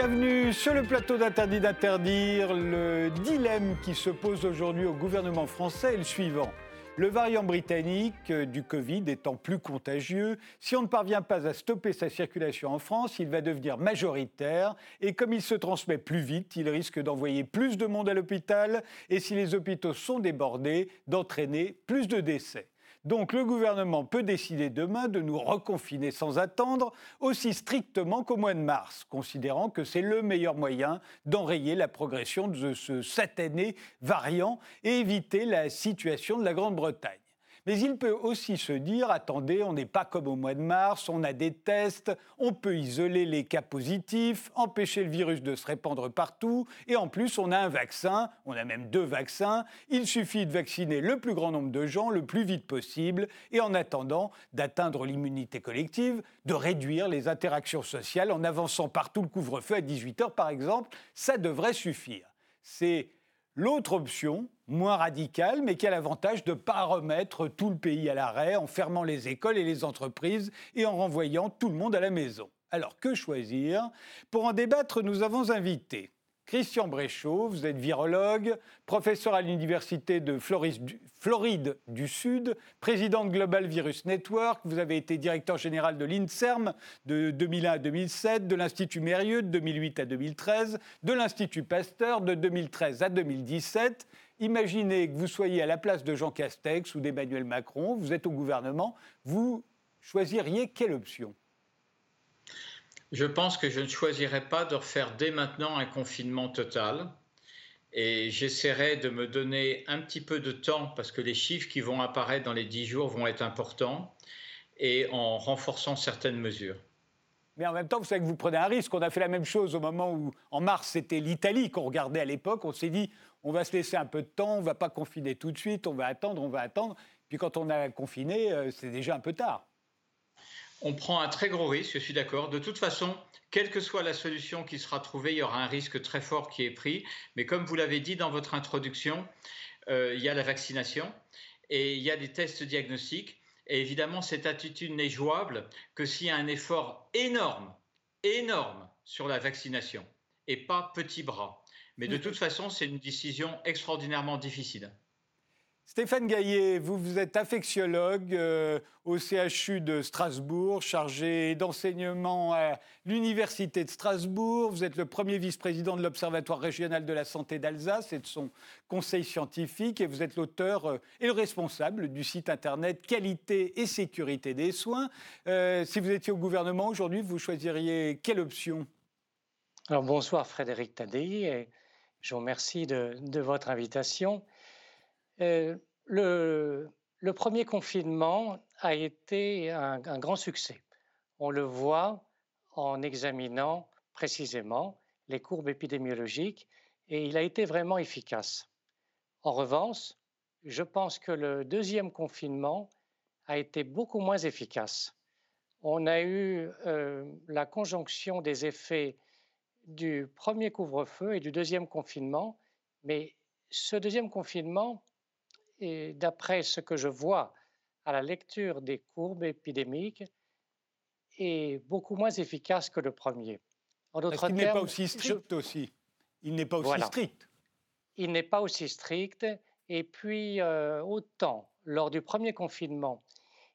Bienvenue sur le plateau d'Interdit d'interdire. Le dilemme qui se pose aujourd'hui au gouvernement français est le suivant. Le variant britannique du Covid étant plus contagieux, si on ne parvient pas à stopper sa circulation en France, il va devenir majoritaire et comme il se transmet plus vite, il risque d'envoyer plus de monde à l'hôpital et si les hôpitaux sont débordés, d'entraîner plus de décès. Donc le gouvernement peut décider demain de nous reconfiner sans attendre, aussi strictement qu'au mois de mars, considérant que c'est le meilleur moyen d'enrayer la progression de ce satané variant et éviter la situation de la Grande-Bretagne. Mais il peut aussi se dire, attendez, on n'est pas comme au mois de mars, on a des tests, on peut isoler les cas positifs, empêcher le virus de se répandre partout, et en plus on a un vaccin, on a même deux vaccins, il suffit de vacciner le plus grand nombre de gens le plus vite possible, et en attendant d'atteindre l'immunité collective, de réduire les interactions sociales en avançant partout le couvre-feu à 18h par exemple, ça devrait suffire. C'est L'autre option, moins radicale, mais qui a l'avantage de ne pas remettre tout le pays à l'arrêt en fermant les écoles et les entreprises et en renvoyant tout le monde à la maison. Alors que choisir? Pour en débattre, nous avons invité Christian Bréchot, vous êtes virologue, professeur à l'Université de Floride du Sud, président de Global Virus Network, vous avez été directeur général de l'INSERM de 2001 à 2007, de l'Institut Mérieux de 2008 à 2013, de l'Institut Pasteur de 2013 à 2017. Imaginez que vous soyez à la place de Jean Castex ou d'Emmanuel Macron, vous êtes au gouvernement, vous choisiriez quelle option? Je pense que je ne choisirais pas de refaire dès maintenant un confinement total. Et j'essaierai de me donner un petit peu de temps parce que les chiffres qui vont apparaître dans les dix jours vont être importants et en renforçant certaines mesures. Mais en même temps, vous savez que vous prenez un risque. On a fait la même chose au moment où, en mars, c'était l'Italie qu'on regardait à l'époque. On s'est dit, on va se laisser un peu de temps, on ne va pas confiner tout de suite, on va attendre, on va attendre. Puis quand on a confiné, euh, c'est déjà un peu tard on prend un très gros risque, je suis d'accord. De toute façon, quelle que soit la solution qui sera trouvée, il y aura un risque très fort qui est pris. Mais comme vous l'avez dit dans votre introduction, euh, il y a la vaccination et il y a des tests diagnostiques. Et évidemment, cette attitude n'est jouable que s'il y a un effort énorme, énorme sur la vaccination et pas petit bras. Mais de toute façon, c'est une décision extraordinairement difficile. Stéphane Gaillet, vous, êtes infectiologue euh, au CHU de Strasbourg, chargé d'enseignement à l'Université de Strasbourg. Vous êtes le premier vice-président de l'Observatoire régional de la santé d'Alsace et de son conseil scientifique. Et vous êtes l'auteur euh, et le responsable du site internet Qualité et sécurité des soins. Euh, si vous étiez au gouvernement aujourd'hui, vous choisiriez quelle option? Alors bonsoir Frédéric Tadei je vous remercie de votre invitation. Euh, le, premier confinement a été un, grand succès. On le voit en examinant précisément les courbes épidémiologiques et il a été vraiment efficace. En revanche, je pense que le deuxième confinement a été beaucoup moins efficace. On a eu euh, la conjonction des effets du premier couvre-feu et du deuxième confinement, mais ce deuxième confinement d'après ce que je vois à la lecture des courbes épidémiques, est beaucoup moins efficace que le premier. En d'autres termes, il n'est pas aussi strict aussi. Il n'est pas aussi strict. Il n'est pas aussi strict. Et puis, euh, autant, lors du premier confinement,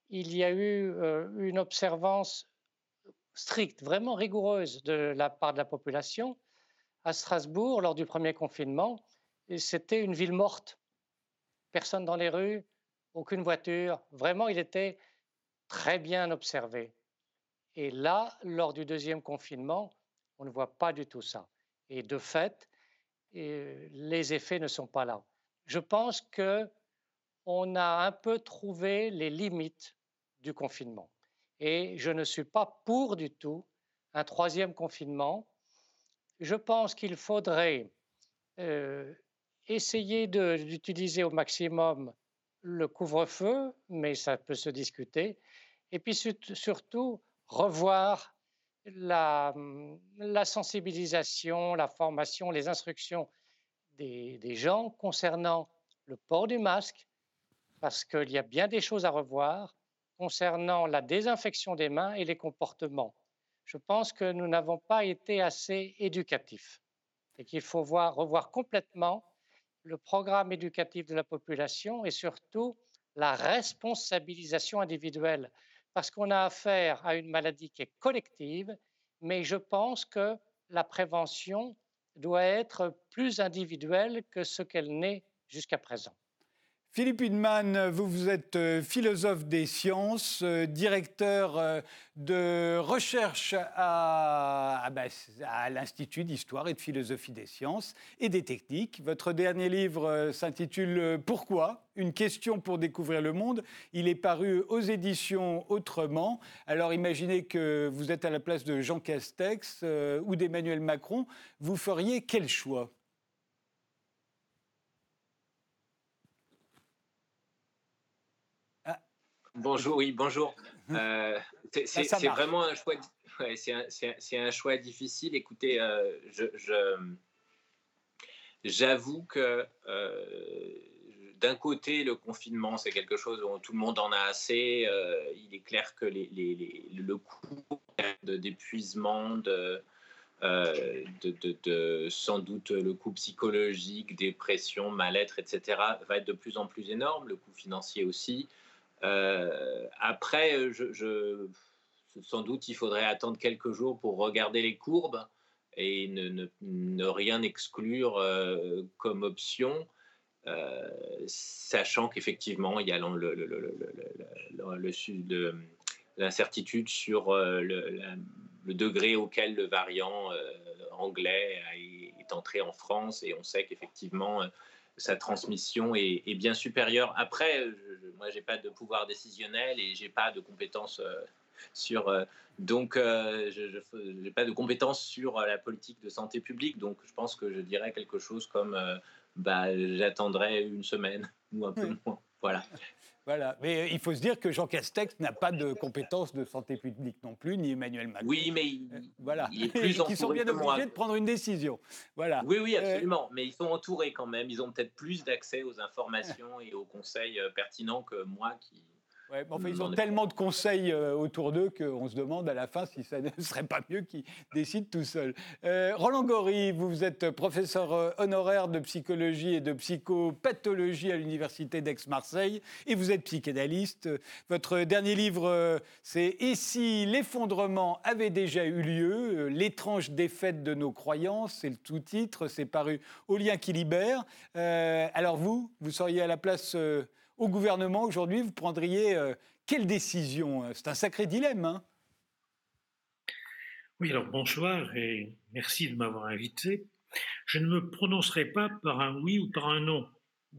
il y a eu euh, une observance stricte, vraiment rigoureuse de la part de la population. À Strasbourg, lors du premier confinement, c'était une ville morte personne dans les rues, aucune voiture. Vraiment, il était très bien observé. Et là, lors du deuxième confinement, on ne voit pas du tout ça. Et de fait, les effets ne sont pas là. Je pense que on a un peu trouvé les limites du confinement. Et je ne suis pas pour du tout un troisième confinement. Je pense qu'il faudrait euh, essayer d'utiliser au maximum le couvre-feu, mais ça peut se discuter. Et puis surtout, revoir la, la, sensibilisation, la formation, les instructions des, des, gens concernant le port du masque, parce qu'il y a bien des choses à revoir concernant la désinfection des mains et les comportements. je pense que nous n'avons pas été assez éducatifs et qu'il faut voir, revoir complètement le programme éducatif de la population et surtout la responsabilisation individuelle, parce qu'on a affaire à une maladie qui est collective, mais je pense que la prévention doit être plus individuelle que ce qu'elle n'est jusqu'à présent. Philippe Hudman, vous, êtes euh, philosophe des sciences, euh, directeur euh, de recherche bah, à l'Institut d'histoire et de philosophie des sciences et des techniques. Votre dernier livre s'intitule Pourquoi? Une question pour découvrir le monde. Il est paru aux éditions Autrement. Alors imaginez que vous êtes à la place de Jean Castex ou d'Emmanuel Macron. Vous feriez quel choix? Bonjour, oui, bonjour. Euh, c'est vraiment un choix. c'est un, choix difficile. Écoutez, euh, j'avoue que euh, d'un côté, le confinement, c'est quelque chose dont tout le monde en a assez. il est clair que le coût d'épuisement, de, de, sans doute le coût psychologique, dépression, mal-être, etc., va être de plus en plus énorme. Le coût financier aussi. Euh, après, sans doute, il faudrait attendre quelques jours pour regarder les courbes et ne, rien exclure euh, comme option. Euh, sachant qu'effectivement, il y a l'incertitude sur le, degré auquel le variant anglais est entré en France, et on sait qu'effectivement, sa transmission est, bien supérieure. Après, je, moi, j'ai pas de pouvoir décisionnel et j'ai pas de compétences euh, sur. Euh, donc, euh, je n'ai pas de compétences sur la politique de santé publique. Donc, je pense que je dirais quelque chose comme bah, j'attendrai une semaine ou un peu moins. Voilà. Voilà, mais il faut se dire que Jean Castex n'a pas de compétences de santé publique non plus, ni Emmanuel Macron. Oui, mais il, euh, voilà, il est plus Ils sont bien obligés de prendre une décision. Voilà. Oui, oui, euh, absolument. Mais ils sont entourés quand même. Ils ont peut-être plus d'accès aux informations et aux conseils euh, pertinents que moi qui ils ont tellement de conseils euh, autour d'eux qu'on se demande à la fin si ça ne serait pas mieux qu'ils décident tout seuls. Euh, Roland Gory, vous êtes professeur euh, honoraire de psychologie et de psychopathologie à l'Université d'Aix-Marseille et vous êtes psychanalyste. Votre dernier livre, c'est Et si l'effondrement avait déjà eu lieu L'étrange défaite de nos croyances, c'est le sous-titre, c'est paru au lien qui libère. alors vous, vous seriez à la place au gouvernement aujourd'hui, vous prendriez euh, quelle décision C'est un sacré dilemme. Hein oui, alors bonsoir et merci de m'avoir invité. Je ne me prononcerai pas par un oui ou par un non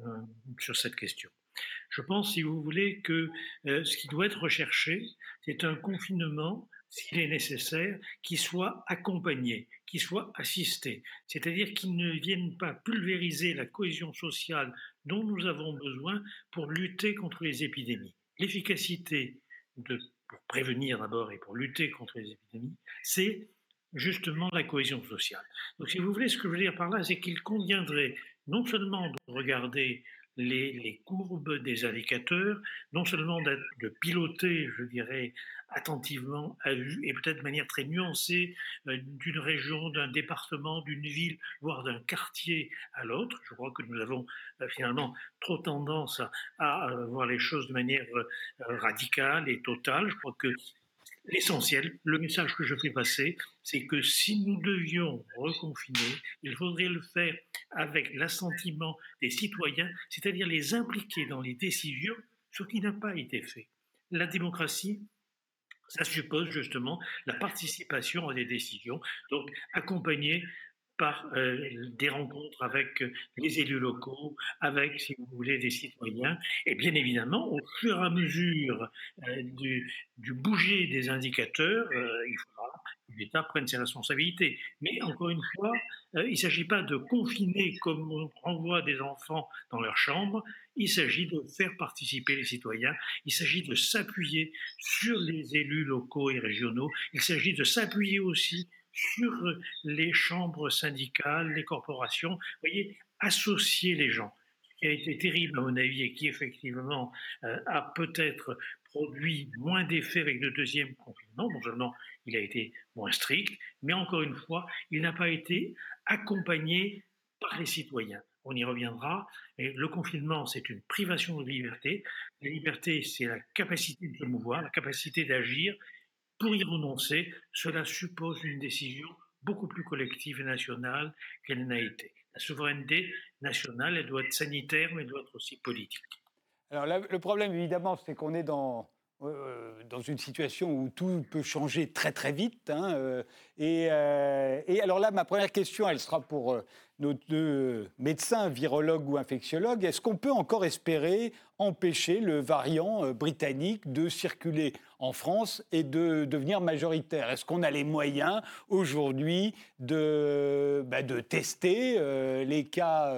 euh, sur cette question. Je pense, si vous voulez, que euh, ce qui doit être recherché, c'est un confinement, s'il est nécessaire, qui soit accompagné, qui soit assisté, c'est-à-dire qu'il ne vienne pas pulvériser la cohésion sociale dont nous avons besoin pour lutter contre les épidémies. L'efficacité pour prévenir d'abord et pour lutter contre les épidémies, c'est justement la cohésion sociale. Donc si vous voulez, ce que je veux dire par là, c'est qu'il conviendrait non seulement de regarder les, courbes des indicateurs, non seulement de piloter, je dirais, attentivement et peut-être de manière très nuancée euh, d'une région, d'un département, d'une ville, voire d'un quartier à l'autre. Je crois que nous avons euh, finalement trop tendance à, voir les choses de manière euh, radicale et totale. Je crois que L'essentiel, le message que je fais passer, c'est que si nous devions reconfiner, il faudrait le faire avec l'assentiment des citoyens, c'est-à-dire les impliquer dans les décisions, ce qui n'a pas été fait. La démocratie, ça suppose justement la participation à des décisions, donc accompagner par euh, des rencontres avec les élus locaux, avec, si vous voulez, des citoyens. Et bien évidemment, au fur et à mesure euh, du, du, bouger des indicateurs, euh, il faudra que l'État prenne ses responsabilités. Mais encore une fois, il ne s'agit pas de confiner comme on renvoie des enfants dans leur chambre, il s'agit de faire participer les citoyens, il s'agit de s'appuyer sur les élus locaux et régionaux, il s'agit de s'appuyer aussi sur les chambres syndicales, les corporations. Vous voyez, associer les gens. qui a été terrible à mon avis et qui effectivement a peut-être produit moins d'effets avec le deuxième confinement. Non seulement il a été moins strict, mais encore une fois, il n'a pas été accompagné par les citoyens. On y reviendra. Le confinement, c'est une privation de liberté. La liberté, c'est la capacité de se mouvoir, la capacité d'agir. Pour y renoncer, cela suppose une décision beaucoup plus collective et nationale qu'elle n'a été. La souveraineté nationale, elle doit être sanitaire, mais elle doit être aussi politique. Alors le problème, évidemment, c'est qu'on est dans, euh, dans une situation où tout peut changer très très vite. Hein, euh, et, euh, et, alors là, ma première question, elle sera pour nos deux médecins, virologues ou infectiologues. Est-ce qu'on peut encore espérer empêcher le variant britannique de circuler en France et de devenir majoritaire? Est-ce qu'on a les moyens aujourd'hui de, bah, de tester les cas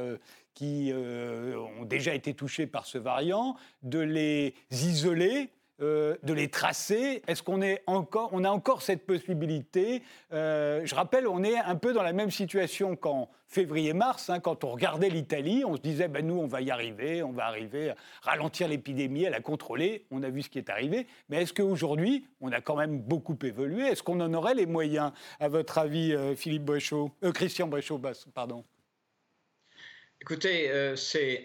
qui ont déjà été touchés par ce variant, de les isoler euh, de les tracer Est-ce qu'on est encore, on a encore cette possibilité euh, Je rappelle, on est un peu dans la même situation qu'en février-mars, hein, quand on regardait l'Italie, on se disait, ben, nous, on va y arriver, on va arriver à ralentir l'épidémie, à la contrôler. On a vu ce qui est arrivé. Mais est-ce qu'aujourd'hui, on a quand même beaucoup évolué? Est-ce qu'on en aurait les moyens, à votre avis, euh, Philippe Bréchaud, Christian Bréchaud, pardon? Écoutez, euh,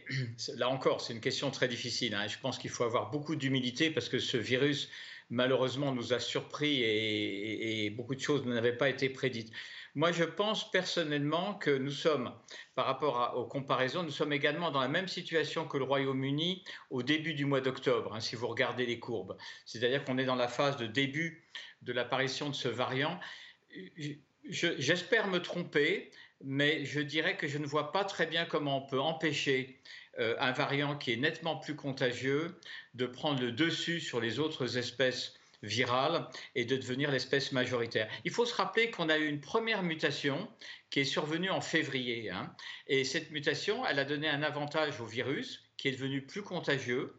là encore, c'est une question très difficile. Hein. Je pense qu'il faut avoir beaucoup d'humilité parce que ce virus, malheureusement, nous a surpris et, beaucoup de choses n'avaient pas été prédites. Moi, je pense personnellement que nous sommes, par rapport aux comparaisons, nous sommes également dans la même situation que le Royaume-Uni au début du mois d'octobre, hein, si vous regardez les courbes. C'est-à-dire qu'on est dans la phase de début de l'apparition de ce variant. J'espère me tromper mais je dirais que je ne vois pas très bien comment on peut empêcher euh, un variant qui est nettement plus contagieux de prendre le dessus sur les autres espèces virales et de devenir l'espèce majoritaire. Il faut se rappeler qu'on a eu une première mutation qui est survenue en février. Hein, et cette mutation, elle a donné un avantage au virus qui est devenu plus contagieux.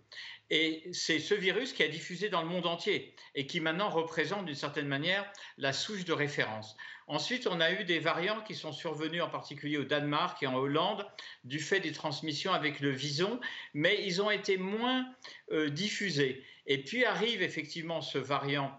Et c'est ce virus qui a diffusé dans le monde entier et qui maintenant représente d'une certaine manière la souche de référence. Ensuite, on a eu des variants qui sont survenus en particulier au Danemark et en Hollande du fait des transmissions avec le vison, mais ils ont été moins euh, diffusés. Et puis arrive effectivement ce variant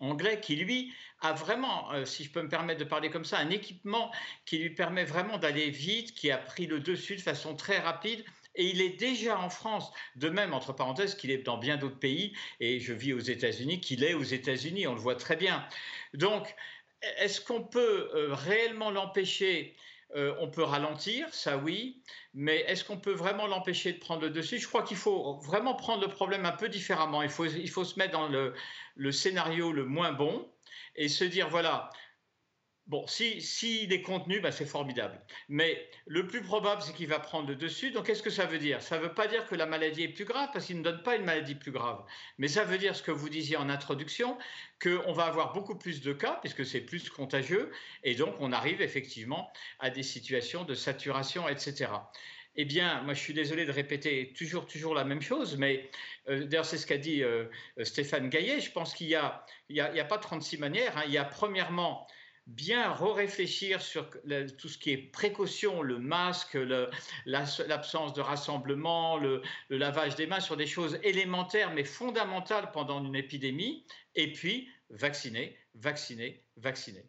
anglais qui, lui, a vraiment, euh, si je peux me permettre de parler comme ça, un équipement qui lui permet vraiment d'aller vite, qui a pris le dessus de façon très rapide. Et il est déjà en France, de même, entre parenthèses, qu'il est dans bien d'autres pays, et je vis aux États-Unis, qu'il est aux États-Unis, on le voit très bien. Donc, est-ce qu'on peut euh, réellement l'empêcher? Euh, on peut ralentir, ça oui, mais est-ce qu'on peut vraiment l'empêcher de prendre le dessus? Je crois qu'il faut vraiment prendre le problème un peu différemment. Il faut, il faut se mettre dans le, le scénario le moins bon et se dire, voilà, Bon, s'il si, est contenu, bah, c'est formidable. Mais le plus probable, c'est qu'il va prendre le dessus. Donc, qu'est-ce que ça veut dire? Ça ne veut pas dire que la maladie est plus grave, parce qu'il ne donne pas une maladie plus grave. Mais ça veut dire ce que vous disiez en introduction, qu'on va avoir beaucoup plus de cas, puisque c'est plus contagieux, et donc on arrive effectivement à des situations de saturation, etc. Eh bien, moi, je suis désolé de répéter toujours, toujours la même chose, mais euh, d'ailleurs, c'est ce qu'a dit euh, Stéphane Gaillet. Je pense qu'il n'y a, a, a, pas 36 manières. Hein. Il y a premièrement bien réfléchir sur tout ce qui est précaution, le masque, l'absence de rassemblement, le, lavage des mains, sur des choses élémentaires mais fondamentales pendant une épidémie, et puis vacciner, vacciner, vacciner.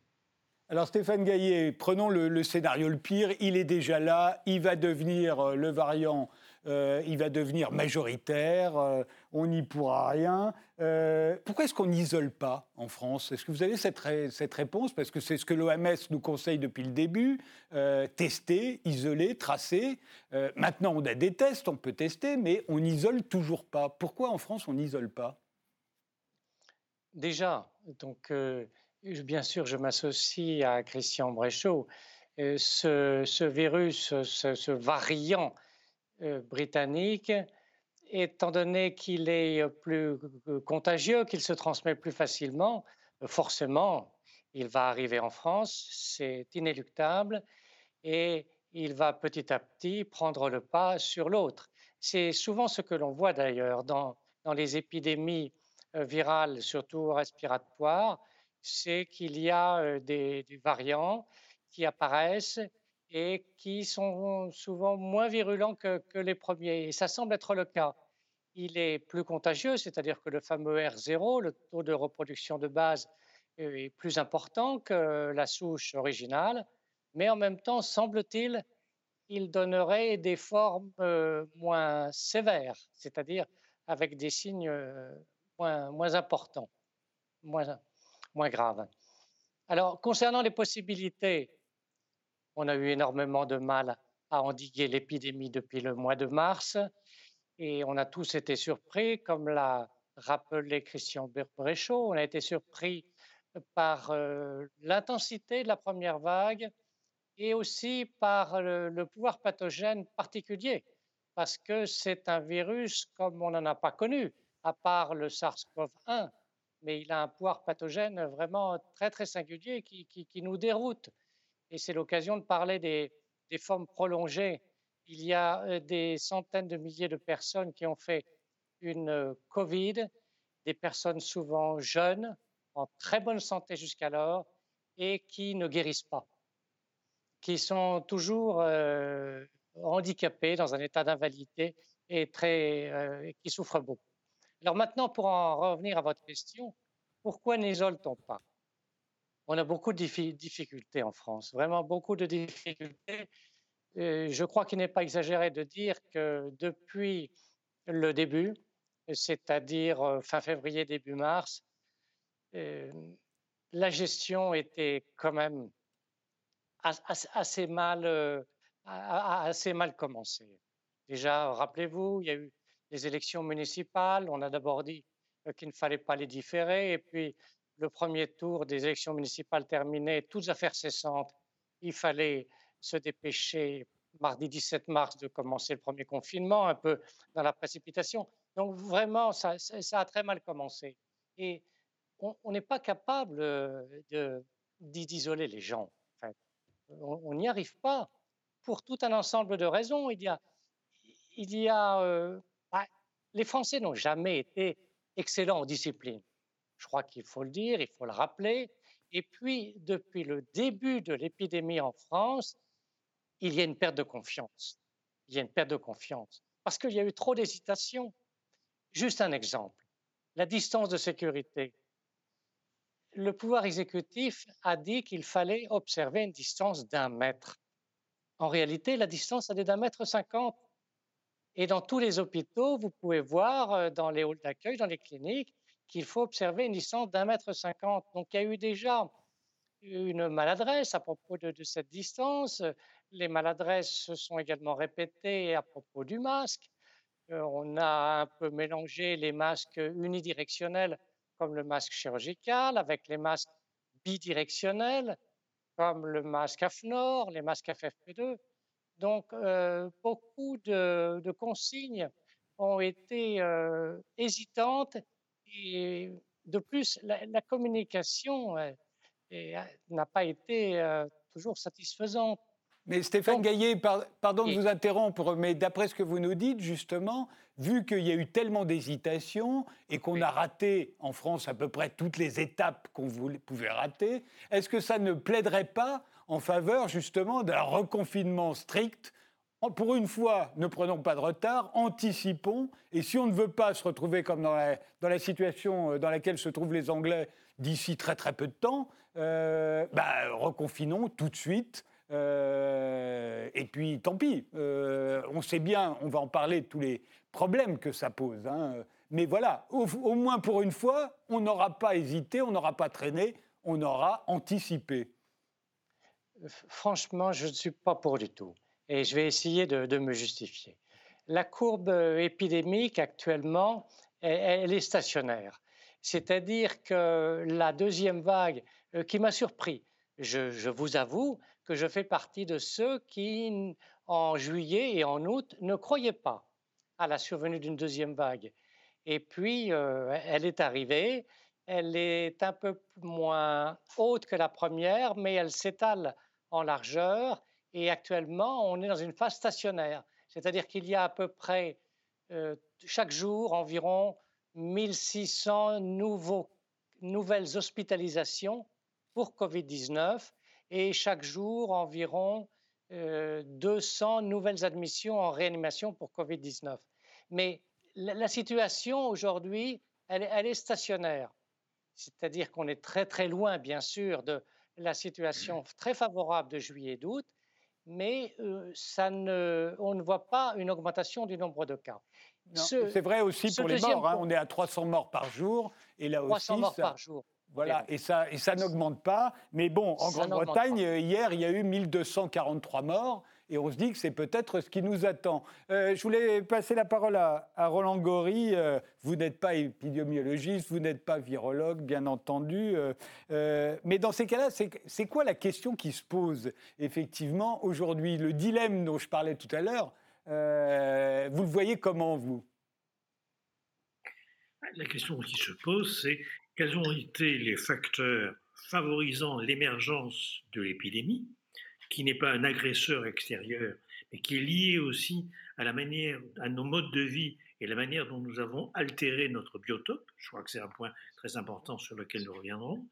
Alors Stéphane Gaillet, prenons le, scénario le pire, il est déjà là, il va devenir euh, le variant euh, il va devenir majoritaire, euh, on n'y pourra rien. Euh, pourquoi est-ce qu'on n'isole pas en France? Est-ce que vous avez cette, réponse? Parce que c'est ce que l'OMS nous conseille depuis le début, tester, isoler, tracer. maintenant, on a des tests, on peut tester, mais on n'isole toujours pas. Pourquoi en France, on n'isole pas? Déjà, donc, bien sûr, je m'associe à Christian Bréchaud. Ce, virus, ce, variant britannique, étant donné qu'il est plus contagieux, qu'il se transmet plus facilement, forcément, il va arriver en France, c'est inéluctable, et il va petit à petit prendre le pas sur l'autre. C'est souvent ce que l'on voit d'ailleurs dans, dans, les épidémies euh, virales, surtout respiratoires, c'est qu'il y a euh, des, des variants qui apparaissent et qui sont souvent moins virulents que, les premiers. Et ça semble être le cas. Il est plus contagieux, c'est-à-dire que le fameux R0, le taux de reproduction de base, est plus important que la souche originale, mais en même temps, semble-t-il, il donnerait des formes euh, moins sévères, c'est-à-dire avec des signes euh, moins, importants, moins graves. Alors, concernant les possibilités, on a eu énormément de mal à endiguer l'épidémie depuis le mois de mars et on a tous été surpris, comme l'a rappelé Christian Bréchot, on a été surpris par euh, l'intensité de la première vague et aussi par le, pouvoir pathogène particulier, parce que c'est un virus comme on n'en a pas connu, à part le SARS-CoV-1, mais il a un pouvoir pathogène vraiment très très singulier qui, nous déroute. Et c'est l'occasion de parler des, formes prolongées. Il y a euh, des centaines de milliers de personnes qui ont fait une euh, Covid, des personnes souvent jeunes, en très bonne santé jusqu'alors, et qui ne guérissent pas, qui sont toujours euh, handicapés dans un état d'invalidité et qui souffrent beaucoup. Alors maintenant, pour en revenir à votre question, pourquoi n'isole-t-on pas? On a beaucoup de difficultés en France, vraiment beaucoup de difficultés. je crois qu'il n'est pas exagéré de dire que depuis le début, c'est-à-dire euh, fin février, début mars, euh, la gestion était quand même assez mal, euh, assez mal commencée. Déjà, rappelez-vous, il y a eu les élections municipales. On a d'abord dit qu'il ne fallait pas les différer. Et puis, le premier tour des élections municipales terminé, toutes affaires cessantes, il fallait se dépêcher mardi 17 mars de commencer le premier confinement, un peu dans la précipitation. Donc vraiment, ça, a très mal commencé. Et on n'est pas capable euh, d'isoler les gens. on n'y arrive pas pour tout un ensemble de raisons. Il y a, euh, les Français n'ont jamais été excellents en discipline. Je crois qu'il faut le dire, il faut le rappeler. Et puis, depuis le début de l'épidémie en France, il y a une perte de confiance. Il y a une perte de confiance parce qu'il y a eu trop d'hésitation. Juste un exemple, la distance de sécurité. Le pouvoir exécutif a dit qu'il fallait observer une distance d'un mètre. En réalité, la distance, elle est d'un mètre cinquante. Et dans tous les hôpitaux, vous pouvez voir euh, dans les halls d'accueil, dans les cliniques, qu'il faut observer une distance d'un mètre cinquante. Donc il y a eu déjà une maladresse à propos de, cette distance. Les maladresses se sont également répétées à propos du masque. Euh, on a un peu mélangé les masques unidirectionnels comme le masque chirurgical avec les masques bidirectionnels comme le masque AFNOR, les masques FFP2. Donc, euh, beaucoup de, consignes ont été euh, hésitantes et de plus, la, communication euh, n'a pas été toujours satisfaisante. Mais Stéphane Gaillet, pardon de vous interrompre, mais d'après ce que vous nous dites, justement, vu qu'il y a eu tellement d'hésitations et qu'on a raté en France à peu près toutes les étapes qu'on pouvait rater, est-ce que ça ne plaiderait pas en faveur justement d'un reconfinement strict pour une fois, ne prenons pas de retard, anticipons, et si on ne veut pas se retrouver comme dans la, situation euh, dans laquelle se trouvent les Anglais d'ici très très peu de temps, euh, bah, reconfinons tout de suite, euh, et puis tant pis, on sait bien, on va en parler tous les problèmes que ça pose, hein. mais voilà, au moins pour une fois, on n'aura pas hésité, on n'aura pas traîné, on aura anticipé franchement, je ne suis pas pour du tout. Et je vais essayer de, me justifier. La courbe euh, épidémique actuellement, elle, est stationnaire. C'est-à-dire que la deuxième vague euh, qui m'a surpris, je, vous avoue que je fais partie de ceux qui, en juillet et en août, ne croyaient pas à la survenue d'une deuxième vague. Et puis, euh, elle est arrivée. Elle est un peu moins haute que la première, mais elle s'étale en largeur et actuellement, on est dans une phase stationnaire, c'est-à-dire qu'il y a à peu près euh, chaque jour environ 1600 nouveaux, nouvelles hospitalisations pour Covid-19 et chaque jour environ 200 nouvelles admissions en réanimation pour Covid-19. Mais la, situation aujourd'hui, elle, elle, est stationnaire. C'est-à-dire qu'on est très très loin, bien sûr, de la situation très favorable de juillet et d'août, mais ça ne, on ne voit pas une augmentation du nombre de cas. C'est vrai aussi pour les morts. Hein. on est à 300 morts par jour. Et là 300 morts par jour. Voilà, et ça, et ça n'augmente pas. Mais bon, en Grande-Bretagne, hier, il y a eu 1243 morts. Et on se dit que c'est peut-être ce qui nous attend. Euh, je voulais passer la parole à, Roland Gori. Euh, vous n'êtes pas épidémiologiste, vous n'êtes pas virologue, bien entendu. Euh, mais dans ces cas-là, c'est quoi la question qui se pose effectivement aujourd'hui? Le dilemme dont je parlais tout à l'heure, vous le voyez comment, vous? La question qui se pose, c'est quels ont été les facteurs favorisant l'émergence de l'épidémie, qui n'est pas un agresseur extérieur, mais qui est lié aussi à la manière, à nos modes de vie et la manière dont nous avons altéré notre biotope. Je crois que c'est un point très important sur lequel nous reviendrons.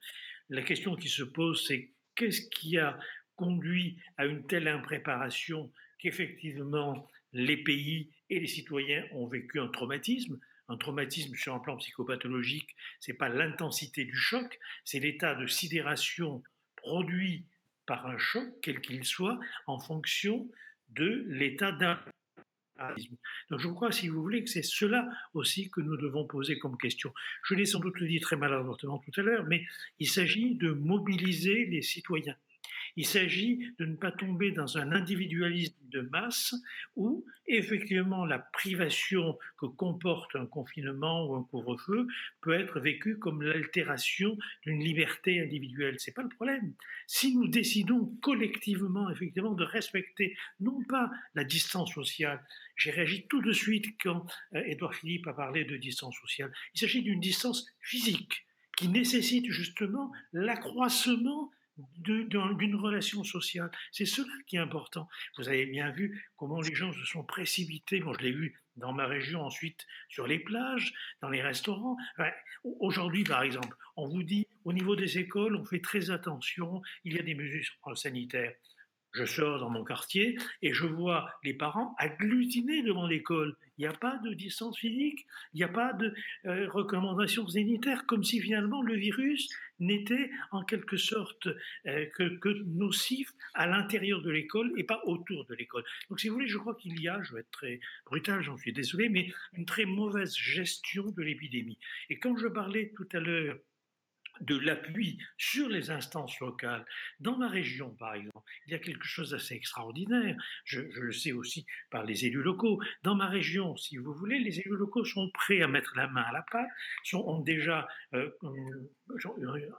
La question qui se pose, c'est qu'est-ce qui a conduit à une telle impréparation qu'effectivement les pays et les citoyens ont vécu un traumatisme? Un traumatisme sur un plan psychopathologique, c'est pas l'intensité du choc, c'est l'état de sidération produit par un choc, quel qu'il soit, en fonction de l'état d'un donc je crois, si vous voulez, que c'est cela aussi que nous devons poser comme question. Je l'ai sans doute dit très maladroitement tout à l'heure, mais il s'agit de mobiliser les citoyens. Il s'agit de ne pas tomber dans un individualisme de masse où effectivement la privation que comporte un confinement ou un couvre-feu peut être vécue comme l'altération d'une liberté individuelle. C'est pas le problème. Si nous décidons collectivement effectivement de respecter non pas la distance sociale, j'ai réagi tout de suite quand euh, Édouard Philippe a parlé de distance sociale. Il s'agit d'une distance physique qui nécessite justement l'accroissement d'une relation sociale. C'est cela qui est important. Vous avez bien vu comment les gens se sont précipités. Moi, je l'ai vu dans ma région ensuite sur les plages, dans les restaurants. Aujourd'hui, par exemple, on vous dit au niveau des écoles, on fait très attention, il y a des mesures sanitaires. Je sors dans mon quartier et je vois les parents agglutinés devant l'école. Il n'y a pas de distance physique, il n'y a pas de euh, recommandations sanitaires, comme si finalement le virus n'était en quelque sorte euh, que, que, nocif à l'intérieur de l'école et pas autour de l'école. Donc si vous voulez, je crois qu'il y a, je vais être très brutal, j'en suis désolé, mais une très mauvaise gestion de l'épidémie. Et quand je parlais tout à l'heure de l'appui sur les instances locales. Dans ma région, par exemple, il y a quelque chose d'assez extraordinaire. Je, le sais aussi par les élus locaux. Dans ma région, si vous voulez, les élus locaux sont prêts à mettre la main à la pâte, sont, ont déjà euh, euh,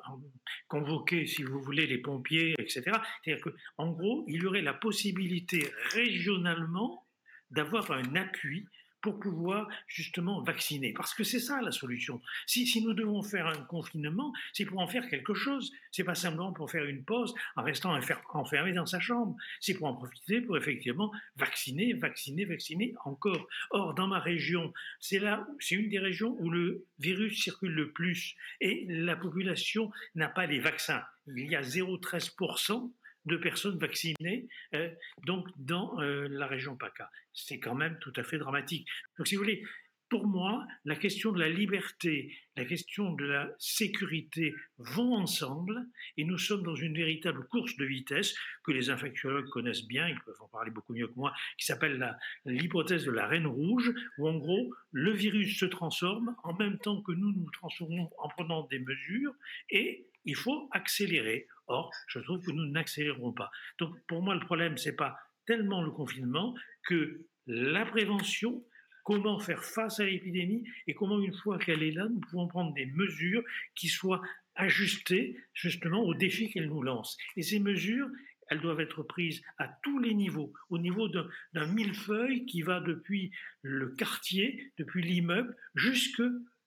convoqué, si vous voulez, les pompiers, etc. C'est-à-dire qu'en gros, il y aurait la possibilité régionalement d'avoir un appui pour pouvoir justement vacciner. Parce que c'est ça la solution. Si, si, nous devons faire un confinement, c'est pour en faire quelque chose. C'est pas simplement pour faire une pause en restant enfermé dans sa chambre. C'est pour en profiter pour effectivement vacciner, vacciner, vacciner encore. Or, dans ma région, c'est là, c'est une des régions où le virus circule le plus et la population n'a pas les vaccins. Il y a 0,13% de personnes vaccinées euh, donc dans euh, la région PACA. C'est quand même tout à fait dramatique. Donc si vous voulez, pour moi, la question de la liberté, la question de la sécurité vont ensemble et nous sommes dans une véritable course de vitesse que les infectiologues connaissent bien, ils peuvent en parler beaucoup mieux que moi, qui s'appelle l'hypothèse de la reine rouge, où en gros, le virus se transforme en même temps que nous nous transformons en prenant des mesures et il faut accélérer. Or, je trouve que nous n'accélérons pas. Donc, pour moi, le problème, ce n'est pas tellement le confinement que la prévention, comment faire face à l'épidémie et comment, une fois qu'elle est là, nous pouvons prendre des mesures qui soient ajustées justement aux défis qu'elle nous lance. Et ces mesures, elles doivent être prises à tous les niveaux, au niveau d'un millefeuille qui va depuis le quartier, depuis l'immeuble, jusque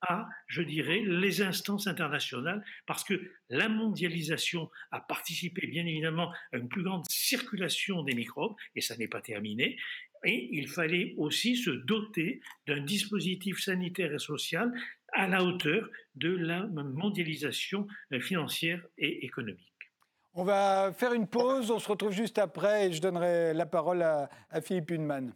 à, je dirais, les instances internationales, parce que la mondialisation a participé bien évidemment à une plus grande circulation des microbes, et ça n'est pas terminé, et il fallait aussi se doter d'un dispositif sanitaire et social à la hauteur de la mondialisation financière et économique. On va faire une pause, on se retrouve juste après et je donnerai la parole à, Philippe Hunman.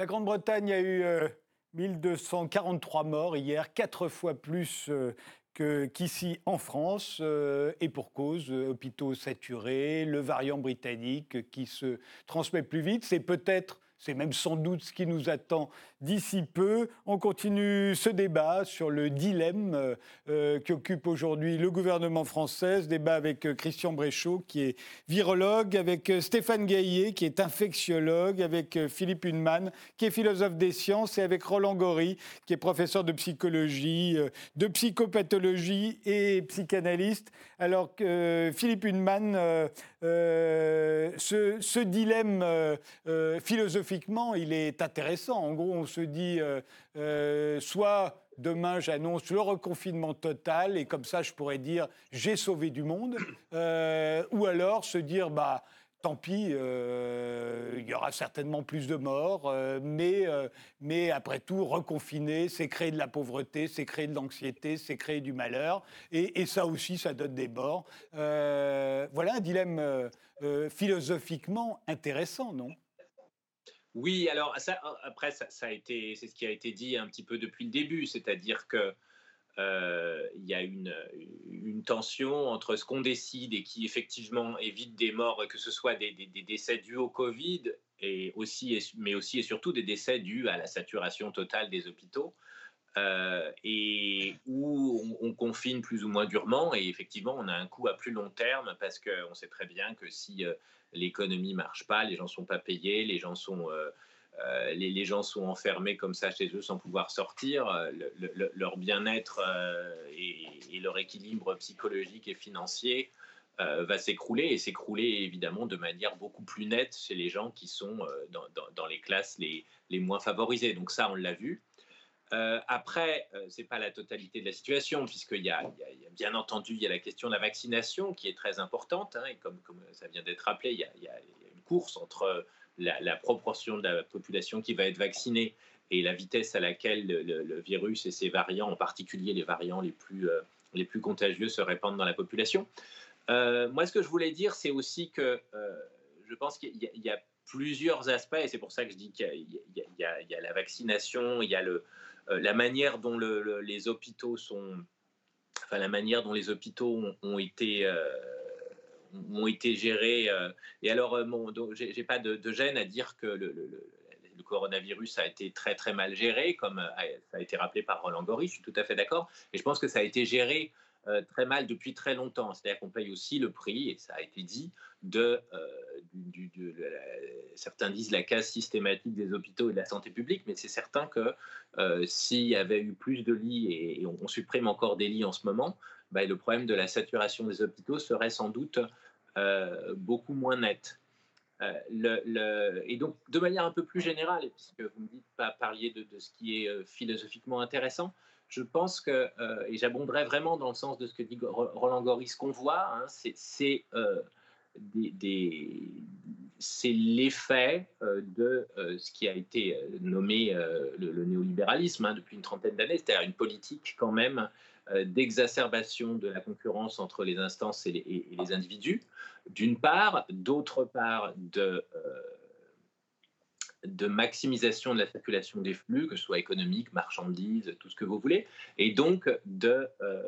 La Grande-Bretagne a eu 1243 euh, morts hier, quatre fois plus euh, qu'ici en France, euh, et pour cause, hôpitaux saturés, le variant britannique qui se transmet plus vite. C'est peut-être c'est même sans doute ce qui nous attend d'ici peu. On continue ce débat sur le dilemme euh, euh, qui occupe aujourd'hui le gouvernement français. Ce débat avec euh, Christian Bréchot, qui est virologue, avec Stéphane Gaillet, qui est infectiologue, avec Philippe Hunman, qui est philosophe des sciences, et avec Roland Gory, qui est professeur de psychologie, de psychopathologie et psychanalyste. Alors que Philippe Hunman, ce, dilemme philosophique il est intéressant. En gros, se dit, euh, euh, soit demain j'annonce le reconfinement total et comme ça je pourrais dire j'ai sauvé du monde, euh, ou alors se dire bah tant pis, il y aura certainement plus de morts, mais, mais après tout, reconfiner, c'est créer de la pauvreté, c'est créer de l'anxiété, c'est créer du malheur, et, ça aussi, ça donne des morts. voilà un dilemme philosophiquement intéressant, non? Oui, alors ça, après, ça, a été, c'est ce qui a été dit un petit peu depuis le début, c'est-à-dire que euh, il y a une, tension entre ce qu'on décide et qui effectivement évite des morts, que ce soit des, décès dus au Covid, et aussi, mais aussi et surtout des décès dus à la saturation totale des hôpitaux. Euh, et où on, confine plus ou moins durement. Et effectivement, on a un coût à plus long terme parce qu'on sait très bien que si euh, l'économie marche pas, les gens sont pas payés, les gens sont euh, les, gens sont enfermés comme ça chez eux sans pouvoir sortir, leur bien-être et, leur équilibre psychologique et financier va s'écrouler et s'écrouler évidemment de manière beaucoup plus nette chez les gens qui sont dans, les classes les, les, moins favorisées. Donc ça, on l'a vu. Euh, après, euh, ce n'est pas la totalité de la situation, puisqu'il y, a, bien entendu, il y a la question de la vaccination qui est très importante, hein, et comme, ça vient d'être rappelé, il y, a, une course entre la, proportion de la population qui va être vaccinée et la vitesse à laquelle le, virus et ses variants, en particulier les variants les plus, euh, les plus contagieux, se répandent dans la population. moi, ce que je voulais dire, c'est aussi que je pense qu'il y, a plusieurs aspects, et c'est pour ça que je dis qu'il y, a la vaccination, il y a le, euh, la manière dont les hôpitaux sont, enfin la manière dont les hôpitaux ont, été euh, ont été gérés. Euh, et alors, bon, j'ai pas de, gêne à dire que le, coronavirus a été très très mal géré, comme ça a été rappelé par Roland Gori. Je suis tout à fait d'accord. Et je pense que ça a été géré euh, très mal depuis très longtemps. C'est-à-dire qu'on paye aussi le prix, et ça a été dit, de, euh, certains disent la casse systématique des hôpitaux et de la santé publique, mais c'est certain que euh, s'il y avait eu plus de lits, et, on, supprime encore des lits en ce moment, bah, le problème de la saturation des hôpitaux serait sans doute beaucoup moins net. Et donc, de manière un peu plus générale, puisque vous me dites pas parliez de, de ce qui est philosophiquement intéressant, je pense que, euh, et j'abonderai vraiment dans le sens de ce que dit Roland Goris, qu'on voit, hein, c'est euh, l'effet euh, de ce qui a été nommé le, néolibéralisme hein, depuis une trentaine d'années, c'est-à-dire une politique quand même d'exacerbation de la concurrence entre les instances et les individus, d'une part, d'autre part, de de maximisation de la circulation des flux, que ce soit économique, marchandises, tout ce que vous voulez, et donc de, euh,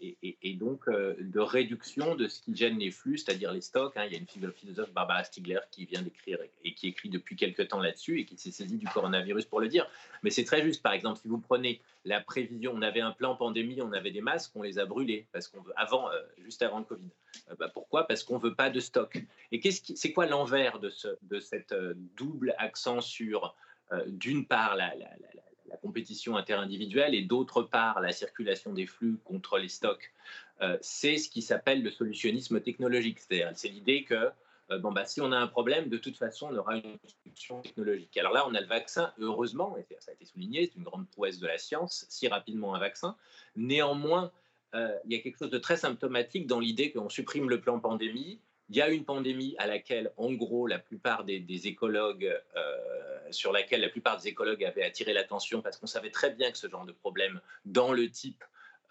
et, donc euh, de réduction de ce qui gêne les flux, c'est-à-dire les stocks. Hein. Il y a une philosophe, Barbara Stigler, qui vient d'écrire et qui écrit depuis quelques temps là-dessus et qui s'est saisie du coronavirus pour le dire. Mais c'est très juste. Par exemple, si vous prenez la prévision, on avait un plan pandémie, on avait des masques, on les a brûlés parce qu'on veut avant, euh, juste avant le Covid. Euh, bah, pourquoi? Parce qu'on veut pas de stock. Et c'est quoi l'envers de ce, cette double accent sur d'une part la la compétition interindividuelle et d'autre part la circulation des flux contre les stocks, euh, c'est ce qui s'appelle le solutionnisme technologique. C'est l'idée que euh, bon, bah, si on a un problème, de toute façon, on aura une solution technologique. Alors là, on a le vaccin, heureusement, et ça a été souligné, c'est une grande prouesse de la science, si rapidement un vaccin. Néanmoins, euh, il y a quelque chose de très symptomatique dans l'idée qu'on supprime le plan pandémie il y a une pandémie à laquelle, en gros, la plupart des, écologues, euh, sur laquelle la plupart des écologues avaient attiré l'attention parce qu'on savait très bien que ce genre de problème, dans le type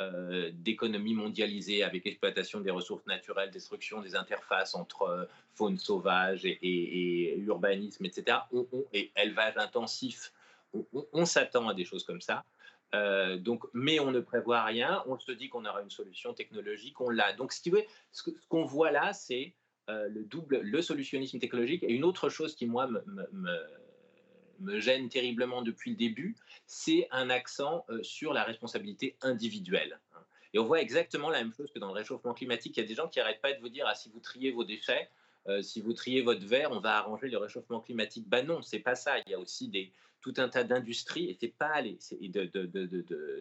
euh, d'économie mondialisée avec exploitation des ressources naturelles, destruction des interfaces entre euh, faune sauvage et, urbanisme, etc., et élevage intensif, on, s'attend à des choses comme ça. donc, mais on ne prévoit rien, on se dit qu'on aura une solution technologique, on l'a. Donc, ce qu'on voit là, c'est euh, le double, le solutionnisme technologique. Et une autre chose qui, moi, me, gêne terriblement depuis le début, c'est un accent euh, sur la responsabilité individuelle. Et on voit exactement la même chose que dans le réchauffement climatique. Il y a des gens qui n'arrêtent pas de vous dire ah, si vous triez vos déchets, euh, si vous triez votre verre, on va arranger le réchauffement climatique. Ben non, c'est pas ça. Il y a aussi des, tout un tas d'industries, et c'est pas les,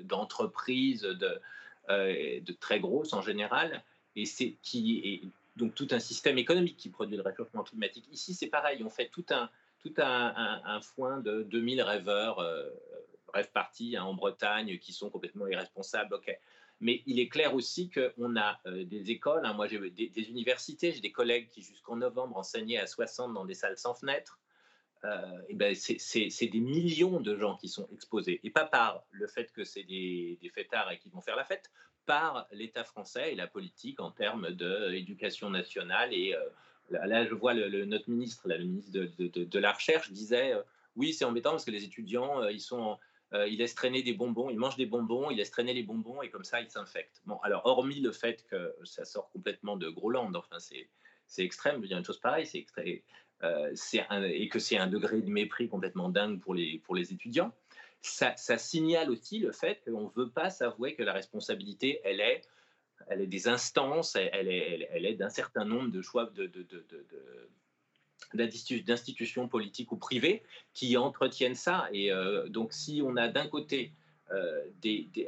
d'entreprises de, de, très grosses en général, et c'est qui donc tout un système économique qui produit le réchauffement climatique. Ici, c'est pareil, on fait tout un, tout un, foin de 2000 rêveurs, euh, rêve partis hein, en Bretagne, qui sont complètement irresponsables. Mais il est clair aussi qu'on a euh, des écoles, hein, moi j'ai des, des, universités, j'ai des collègues qui jusqu'en novembre enseignaient à 60 dans des salles sans fenêtres. Euh, ben c'est des millions de gens qui sont exposés, et pas par le fait que c'est des, des fêtards et qui vont faire la fête, par l'État français et la politique en termes d'éducation nationale. Et euh, là, je vois le, notre ministre, le ministre de, la Recherche, disait euh, oui, c'est embêtant parce que les étudiants, ils sont laissent traîner des bonbons, ils mangent des bonbons, ils laissent traîner les bonbons et comme ça ils s'infectent. Bon, alors hormis le fait que ça sort complètement de Groland, enfin c'est c'est extrême de dire une chose pareille, c'est euh, et que c'est un degré de mépris complètement dingue pour les pour les étudiants ça, signale aussi le fait qu'on ne veut pas s'avouer que la responsabilité, elle est, elle est des instances, elle, est, elle, est d'un certain nombre de choix de, d'institutions politiques ou privées qui entretiennent ça. Et euh, donc, si on a d'un côté euh,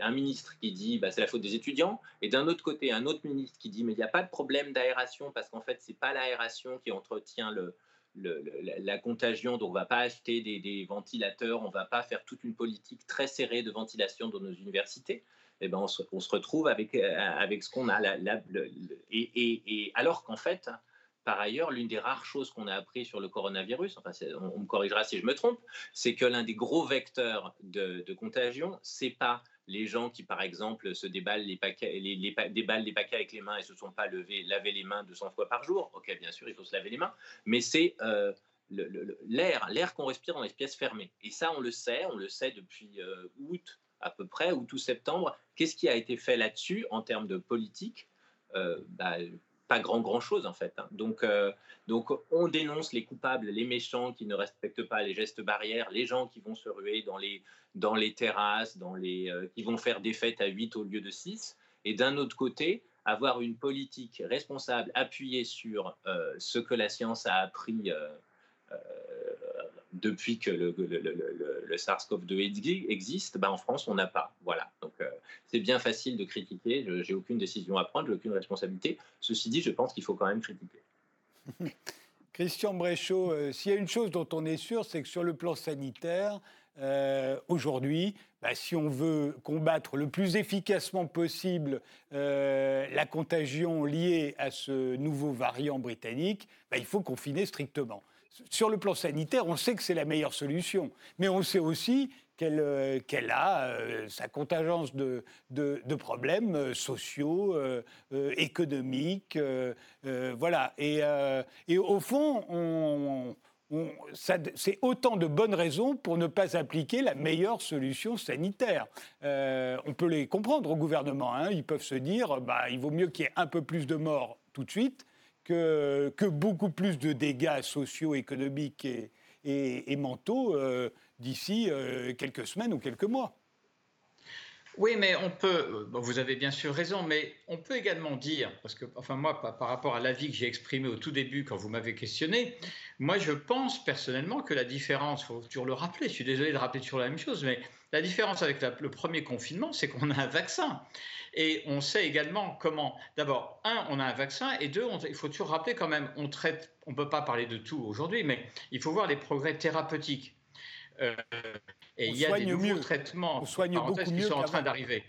un ministre qui dit bah, c'est la faute des étudiants, et d'un autre côté un autre ministre qui dit mais il n'y a pas de problème d'aération parce qu'en fait c'est pas l'aération qui entretient le, la contagion, donc on ne va pas acheter des, ventilateurs, on ne va pas faire toute une politique très serrée de ventilation dans nos universités. Eh ben on, se, retrouve avec, euh, avec ce qu'on a. et, alors qu'en fait, par ailleurs, l'une des rares choses qu'on a appris sur le coronavirus, enfin, on, me corrigera si je me trompe, c'est que l'un des gros vecteurs de, contagion, c'est pas les gens qui, par exemple, se déballent les paquets, déballent les paquets avec les mains et se sont pas levés, les mains 200 fois par jour. Ok, bien sûr, il faut se laver les mains, mais c'est euh, l'air, l'air qu'on respire dans les pièces fermées. Et ça, on le sait, on le sait depuis euh, août à peu près, ou tout septembre. Qu'est-ce qui a été fait là-dessus en termes de politique? Euh, bah, pas grand grand chose en fait. Hein. Donc, euh, donc on dénonce les coupables, les méchants qui ne respectent pas les gestes barrières, les gens qui vont se ruer dans les, dans les terrasses, dans les, euh, qui vont faire des fêtes à 8 au lieu de 6. Et d'un autre côté, avoir une politique responsable appuyée sur euh, ce que la science a appris depuis que le, le, SARS-CoV-2 existe, ben en France, on n'a pas. Voilà. Donc, euh, c'est bien facile de critiquer. Je n'ai aucune décision à prendre, aucune responsabilité. Ceci dit, je pense qu'il faut quand même critiquer. Christian Bréchot, euh, s'il y a une chose dont on est sûr, c'est que sur le plan sanitaire, euh, aujourd'hui, bah, si on veut combattre le plus efficacement possible la contagion liée à ce nouveau variant britannique, bah, il faut confiner strictement sur le plan sanitaire, on sait que c'est la meilleure solution, mais on sait aussi qu'elle euh, a euh, sa contingence de, problèmes euh, sociaux, économiques, voilà. Et, au fond, c'est autant de bonnes raisons pour ne pas appliquer la meilleure solution sanitaire. on peut les comprendre au gouvernement. Hein. Ils peuvent se dire, bah, il vaut mieux qu'il y ait un peu plus de morts tout de suite que, beaucoup plus de dégâts sociaux, économiques et, et, mentaux euh, d'ici euh, quelques semaines ou quelques mois. Oui, mais on peut, vous avez bien sûr raison, mais on peut également dire, parce que, enfin moi, par, rapport à l'avis que j'ai exprimé au tout début quand vous m'avez questionné, moi je pense personnellement que la différence, il faut toujours le rappeler, je suis désolé de rappeler toujours la même chose, mais la différence avec le premier confinement, c'est qu'on a un vaccin. Et on sait également comment, d'abord, un, on a un vaccin, et deux, il faut toujours rappeler quand même, on traite, on ne peut pas parler de tout aujourd'hui, mais il faut voir les progrès thérapeutiques. Euh, et il y a des nouveaux traitements on soigne beaucoup qui sont en train d'arriver.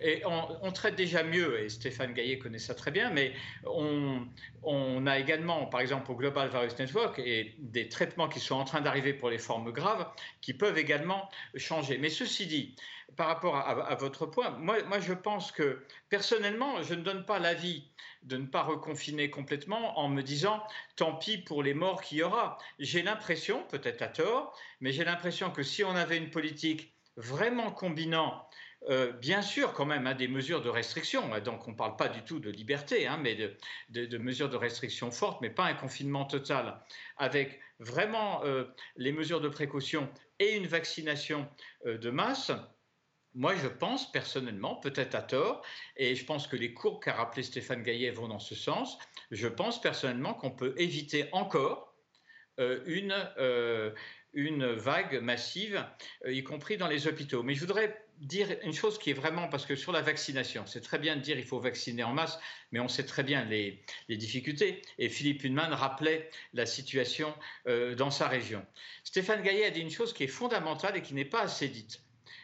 Et on, traite déjà mieux, et Stéphane Gaillet connaît ça très bien, mais on, a également, par exemple, au Global Virus Network, et des traitements qui sont en train d'arriver pour les formes graves, qui peuvent également changer. Mais ceci dit, par rapport à, votre point, moi, je pense que personnellement, je ne donne pas l'avis de ne pas reconfiner complètement en me disant tant pis pour les morts qu'il y aura. J'ai l'impression, peut-être à tort, mais j'ai l'impression que si on avait une politique vraiment combinant euh, bien sûr, quand même, hein, des mesures de restriction. Donc, on ne parle pas du tout de liberté, hein, mais de, mesures de restriction fortes, mais pas un confinement total, avec vraiment euh, les mesures de précaution et une vaccination euh, de masse. Moi, je pense personnellement, peut-être à tort, et je pense que les courbes qu'a rappelé Stéphane Gaillet vont dans ce sens, je pense personnellement qu'on peut éviter encore une vague massive, y compris dans les hôpitaux. Mais je voudrais dire une chose qui est vraiment, parce que sur la vaccination, c'est très bien de dire il faut vacciner en masse, mais on sait très bien les, difficultés. Et Philippe Hunman rappelait la situation euh, dans sa région. Stéphane Gaillet a dit une chose qui est fondamentale et qui n'est pas assez dite.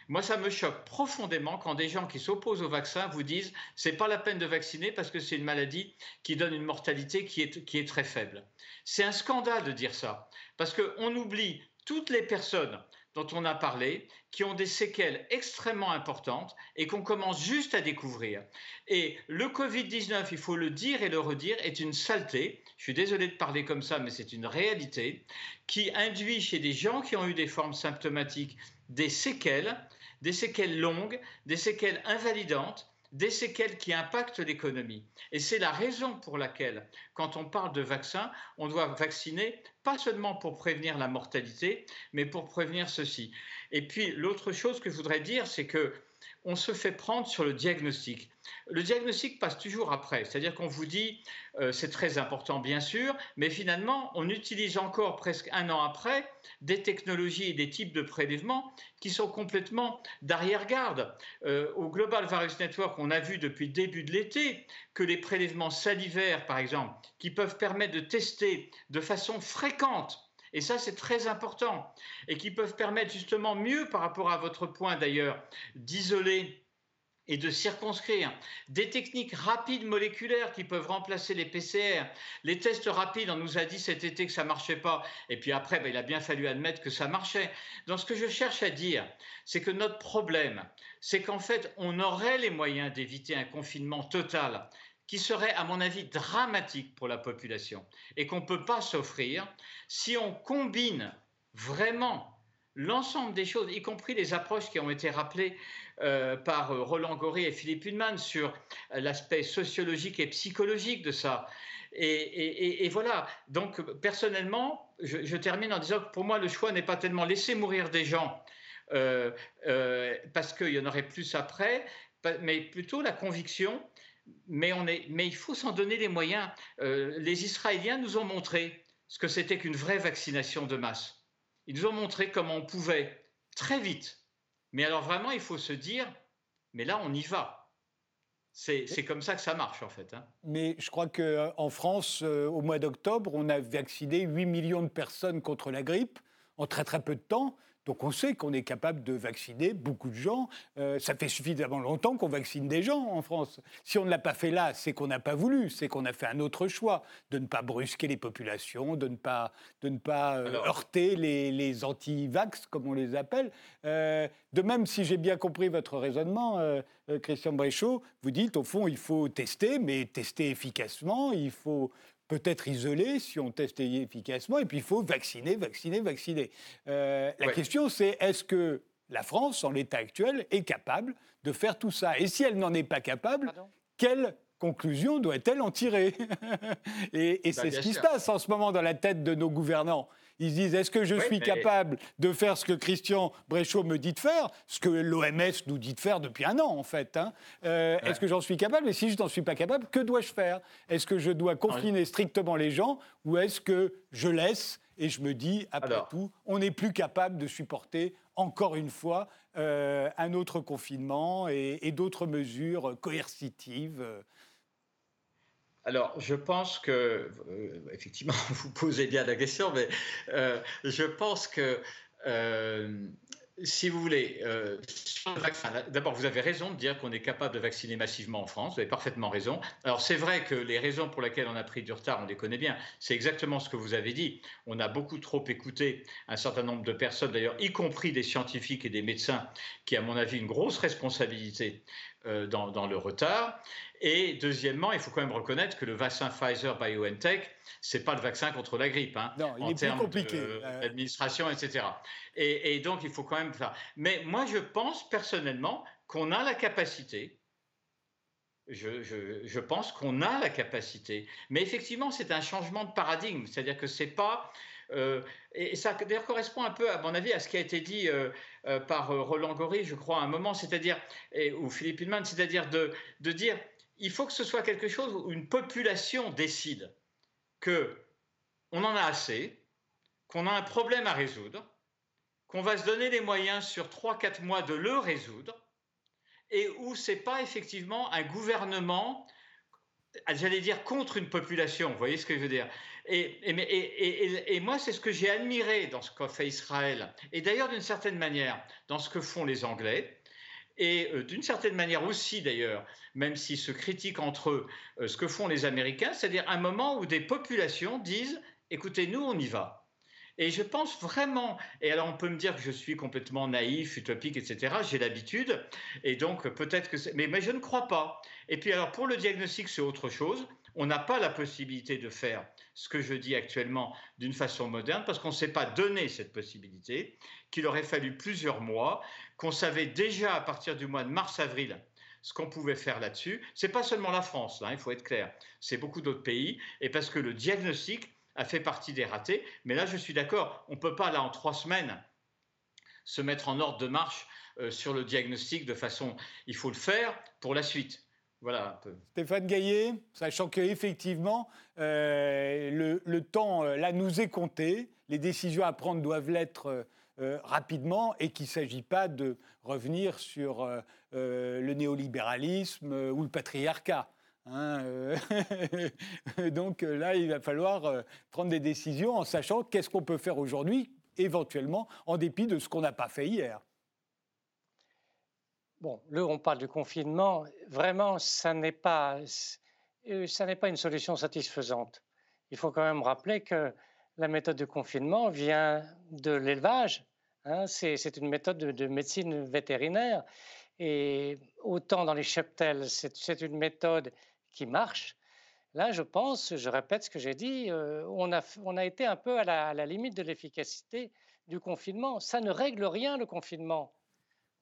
Moi, ça me choque profondément quand des gens qui s'opposent au vaccin vous disent c'est pas la peine de vacciner parce que c'est une maladie qui donne une mortalité qui est, qui est très faible. C'est un scandale de dire ça parce qu'on oublie toutes les personnes dont on a parlé, qui ont des séquelles extrêmement importantes et qu'on commence juste à découvrir. Et le Covid-19, il faut le dire et le redire, est une saleté, je suis désolé de parler comme ça, mais c'est une réalité, qui induit chez des gens qui ont eu des formes symptomatiques des séquelles, des séquelles longues, des séquelles invalidantes, des séquelles qui impactent l'économie. Et c'est la raison pour laquelle, quand on parle de vaccin, on doit vacciner pas seulement pour prévenir la mortalité, mais pour prévenir ceci. Et puis l'autre chose que je voudrais dire, c'est que on se fait prendre sur le diagnostic. Le diagnostic passe toujours après, c'est-à-dire qu'on vous dit euh, c'est très important bien sûr, mais finalement on utilise encore presque un an après des technologies et des types de prélèvements qui sont complètement d'arrière-garde. Euh, au Global Virus Network, on a vu depuis le début de l'été que les prélèvements salivaires, par exemple, qui peuvent permettre de tester de façon fréquente et ça, c'est très important. Et qui peuvent permettre justement mieux, par rapport à votre point d'ailleurs, d'isoler et de circonscrire des techniques rapides moléculaires qui peuvent remplacer les PCR. Les tests rapides, on nous a dit cet été que ça marchait pas, et puis après, ben, il a bien fallu admettre que ça marchait. Donc ce que je cherche à dire, c'est que notre problème, c'est qu'en fait, on aurait les moyens d'éviter un confinement total qui serait, à mon avis, dramatique pour la population et qu'on ne peut pas s'offrir si on combine vraiment l'ensemble des choses, y compris les approches qui ont été rappelées euh, par euh, Roland Gori et Philippe Hunman sur l'aspect sociologique et psychologique de ça. Et, voilà, donc personnellement, je, termine en disant que pour moi, le choix n'est pas tellement laisser mourir des gens euh, parce qu'il y en aurait plus après, mais plutôt la conviction mais, il faut s'en donner les moyens. Euh, les Israéliens nous ont montré ce que c'était qu'une vraie vaccination de masse. Ils nous ont montré comment on pouvait très vite. Mais alors vraiment, il faut se dire, mais là, on y va. C'est comme ça que ça marche, en fait. Hein. Mais je crois qu'en euh, France, euh, au mois d'octobre, on a vacciné 8 millions de personnes contre la grippe en très très peu de temps. Donc on sait qu'on est capable de vacciner beaucoup de gens. Euh, ça fait suffisamment longtemps qu'on vaccine des gens en France. Si on ne l'a pas fait là, c'est qu'on n'a pas voulu, c'est qu'on a fait un autre choix, de ne pas brusquer les populations, de ne pas, de ne pas euh, heurter les, les anti-vax, comme on les appelle. Euh, de même, si j'ai bien compris votre raisonnement, Christian Bréchot, vous dites au fond, il faut tester, mais tester efficacement, il faut peut-être isolé si on teste efficacement, et puis il faut vacciner, vacciner, vacciner. Euh, la question, c'est est-ce que la France, en l'état actuel, est capable de faire tout ça? Et si elle n'en est pas capable, quelle conclusion doit-elle en tirer? Et, bah, c'est ce qui se passe en ce moment dans la tête de nos gouvernants. Ils se disent est-ce que je suis capable de faire ce que Christian Bréchot me dit de faire, ce que l'OMS nous dit de faire depuis un an en fait hein. euh, Est-ce que j'en suis capable? Et si je n'en suis pas capable, que dois-je faire? Est-ce que je dois confiner strictement les gens ou est-ce que je laisse et je me dis, après tout, on n'est plus capable de supporter encore une fois euh, un autre confinement et, et d'autres mesures coercitives alors, je pense que, euh, effectivement, vous posez bien la question, mais euh, je pense que euh, si vous voulez, euh, d'abord, vous avez raison de dire qu'on est capable de vacciner massivement en France. Vous avez parfaitement raison. Alors, c'est vrai que les raisons pour lesquelles on a pris du retard, on les connaît bien. C'est exactement ce que vous avez dit. On a beaucoup trop écouté un certain nombre de personnes, d'ailleurs, y compris des scientifiques et des médecins, qui, à mon avis, une grosse responsabilité euh, dans, le retard. Et deuxièmement, il faut quand même reconnaître que le vaccin Pfizer BioNTech, c'est pas le vaccin contre la grippe, hein, non, il en est termes compliqué. d'administration, etc. Et, donc, il faut quand même faire. Mais moi, je pense personnellement qu'on a la capacité. Je, pense qu'on a la capacité. Mais effectivement, c'est un changement de paradigme. C'est-à-dire que c'est pas. Euh, et ça correspond un peu, à mon avis, à ce qui a été dit euh, euh, par Roland Gori, je crois, à un moment, c'est-à-dire, ou Philippe Hillman, c'est-à-dire de, dire il faut que ce soit quelque chose où une population décide que on en a assez, qu'on a un problème à résoudre, qu'on va se donner les moyens sur 3-4 mois de le résoudre, et où ce n'est pas effectivement un gouvernement, j'allais dire, contre une population, vous voyez ce que je veux dire? Et, moi, c'est ce que j'ai admiré dans ce qu'a fait Israël, et d'ailleurs d'une certaine manière dans ce que font les Anglais, et euh, d'une certaine manière aussi d'ailleurs, même s'ils se critiquent entre eux, euh, ce que font les Américains, c'est-à-dire un moment où des populations disent, écoutez, nous, on y va. Et je pense vraiment, et alors on peut me dire que je suis complètement naïf, utopique, etc. J'ai l'habitude, et donc peut-être que c'est... Mais je ne crois pas. Et puis alors pour le diagnostic, c'est autre chose. On n'a pas la possibilité de faire ce que je dis actuellement d'une façon moderne parce qu'on ne s'est pas donné cette possibilité, qu'il aurait fallu plusieurs mois, qu'on savait déjà à partir du mois de mars-avril ce qu'on pouvait faire là-dessus. C'est pas seulement la France, hein, il faut être clair, c'est beaucoup d'autres pays, et parce que le diagnostic a fait partie des ratés. Mais là, je suis d'accord, on ne peut pas, là, en trois semaines, se mettre en ordre de marche euh, sur le diagnostic de façon. Il faut le faire pour la suite. Voilà. Stéphane Gaillet, sachant qu'effectivement, euh, le, temps, euh, là, nous est compté. Les décisions à prendre doivent l'être euh, rapidement et qu'il ne s'agit pas de revenir sur le néolibéralisme ou le patriarcat. Hein, donc là, il va falloir prendre des décisions en sachant qu'est-ce qu'on peut faire aujourd'hui, éventuellement, en dépit de ce qu'on n'a pas fait hier. Bon, là, on parle du confinement. Vraiment, ça n'est pas, ça n'est pas une solution satisfaisante. Il faut quand même rappeler que la méthode de confinement vient de l'élevage. Hein, c'est une méthode de, de, médecine vétérinaire. Et autant dans les cheptels, c'est une méthode qui marche. Là, je pense, je répète ce que j'ai dit, euh, on, a, on a été un peu à la, limite de l'efficacité du confinement. Ça ne règle rien, le confinement.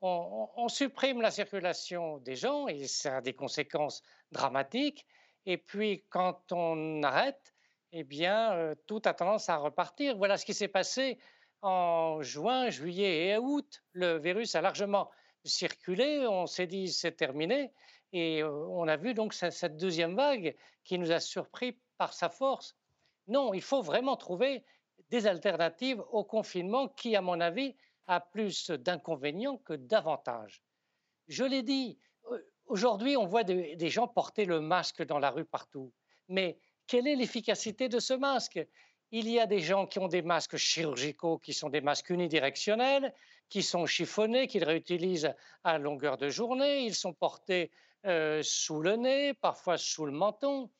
On, supprime la circulation des gens et ça a des conséquences dramatiques. Et puis, quand on arrête, eh bien, euh, tout a tendance à repartir. Voilà ce qui s'est passé en juin, juillet et août. Le virus a largement circulé. On s'est dit c'est terminé. Et on a vu donc cette deuxième vague qui nous a surpris par sa force. Non, il faut vraiment trouver des alternatives au confinement qui, à mon avis, a plus d'inconvénients que d'avantages. Je l'ai dit, aujourd'hui, on voit des, gens porter le masque dans la rue partout. Mais quelle est l'efficacité de ce masque? Il y a des gens qui ont des masques chirurgicaux qui sont des masques unidirectionnels, qui sont chiffonnés, qu'ils réutilisent à longueur de journée. Ils sont portés euh, sous le nez, parfois sous le menton.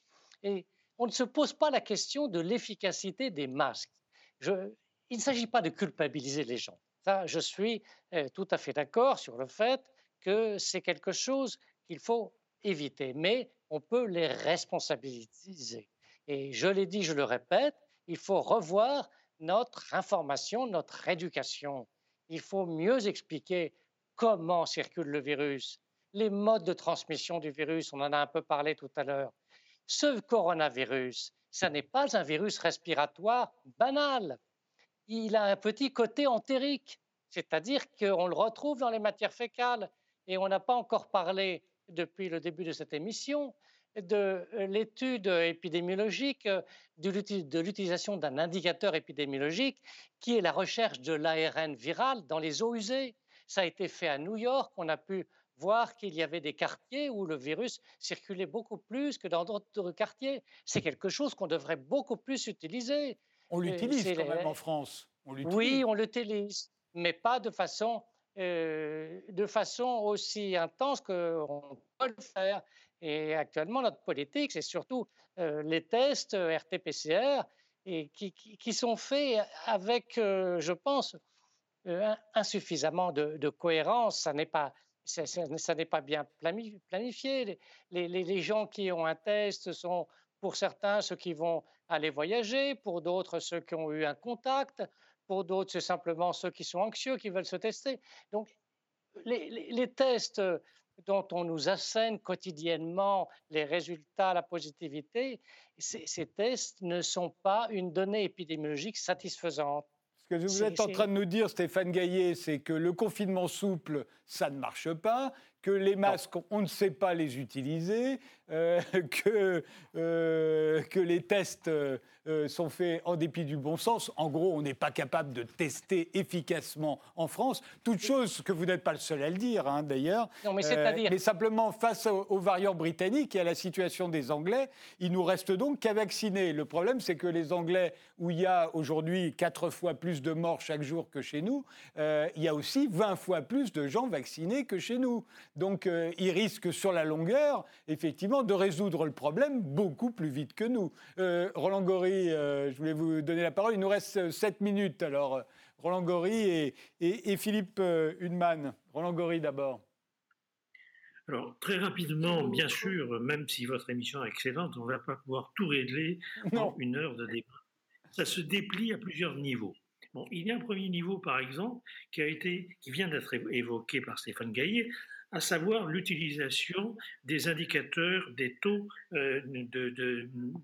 Et on ne se pose pas la question de l'efficacité des masques. il ne s'agit pas de culpabiliser les gens. Je suis euh, tout à fait d'accord sur le fait que c'est quelque chose qu'il faut éviter, mais on peut les responsabiliser. Et je l'ai dit, je le répète, il faut revoir notre information, notre éducation. Il faut mieux expliquer comment circule le virus, les modes de transmission du virus, on en a un peu parlé tout à l'heure. Ce coronavirus, ça n'est pas un virus respiratoire banal. Il a un petit côté entérique, c'est-à-dire qu'on le retrouve dans les matières fécales. Et on n'a pas encore parlé, depuis le début de cette émission, de l'étude épidémiologique, de l'utilisation d'un indicateur épidémiologique qui est la recherche de l'ARN viral dans les eaux usées. Ça a été fait à New York, on a pu voir qu'il y avait des quartiers où le virus circulait beaucoup plus que dans d'autres quartiers. C'est quelque chose qu'on devrait beaucoup plus utiliser. On l'utilise quand même en France. oui, on l'utilise. mais pas de façon, de façon aussi intense qu'on peut le faire. Et actuellement, notre politique, c'est surtout les tests RT-PCR et qui, qui, sont faits avec, je pense, insuffisamment de, de cohérence. Ça n'est pas ça, n'est pas bien planifié. Les, les, gens qui ont un test sont, pour certains, ceux qui vont aller voyager, pour d'autres, ceux qui ont eu un contact, pour d'autres, c'est simplement ceux qui sont anxieux, qui veulent se tester. Donc, les, les tests dont on nous assène quotidiennement les résultats, la positivité, ces, ces tests ne sont pas une donnée épidémiologique satisfaisante. Ce que vous êtes en train de nous dire, Stéphane Gaillet, c'est que le confinement souple, ça ne marche pas, que les masques, on ne sait pas les utiliser, euh, que, euh, que les tests euh, sont faits en dépit du bon sens. En gros, on n'est pas capable de tester efficacement en France. Toute chose que vous n'êtes pas le seul à le dire, hein, d'ailleurs. Non, mais c'est-à-dire. mais simplement, face aux, variants britanniques et à la situation des Anglais, il nous reste donc qu'à vacciner. Le problème, c'est que les Anglais, où il y a aujourd'hui quatre fois plus de morts chaque jour que chez nous, il y a aussi 20 fois plus de gens vaccinés que chez nous. Donc, euh, il risque sur la longueur, effectivement, de résoudre le problème beaucoup plus vite que nous. Euh, Roland Gori, euh, je voulais vous donner la parole. Il nous reste 7 minutes. Alors, Roland Gori et, Philippe Huneman. Roland Gori d'abord. Alors, très rapidement, bien sûr, même si votre émission est excellente, on ne va pas pouvoir tout régler en une heure de débat. Ça se déplie à plusieurs niveaux. Bon, il y a un premier niveau, par exemple, qui, a été, qui vient d'être évoqué par Stéphane Gaillet, à savoir l'utilisation des indicateurs des taux euh,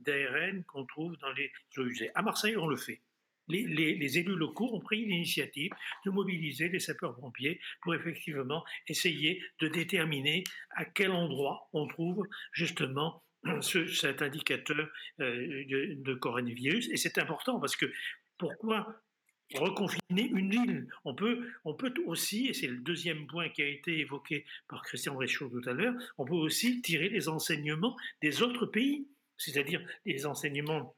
d'ARN qu'on trouve dans les eaux usées. À Marseille, on le fait. Les, élus locaux ont pris l'initiative de mobiliser les sapeurs-pompiers pour effectivement essayer de déterminer à quel endroit on trouve justement cet indicateur euh, de, de coronavirus. Et c'est important parce que pourquoi reconfiner une île. On peut, on peut aussi, et c'est le deuxième point qui a été évoqué par Christian Réchaud tout à l'heure, on peut aussi tirer les enseignements des autres pays, c'est-à-dire les enseignements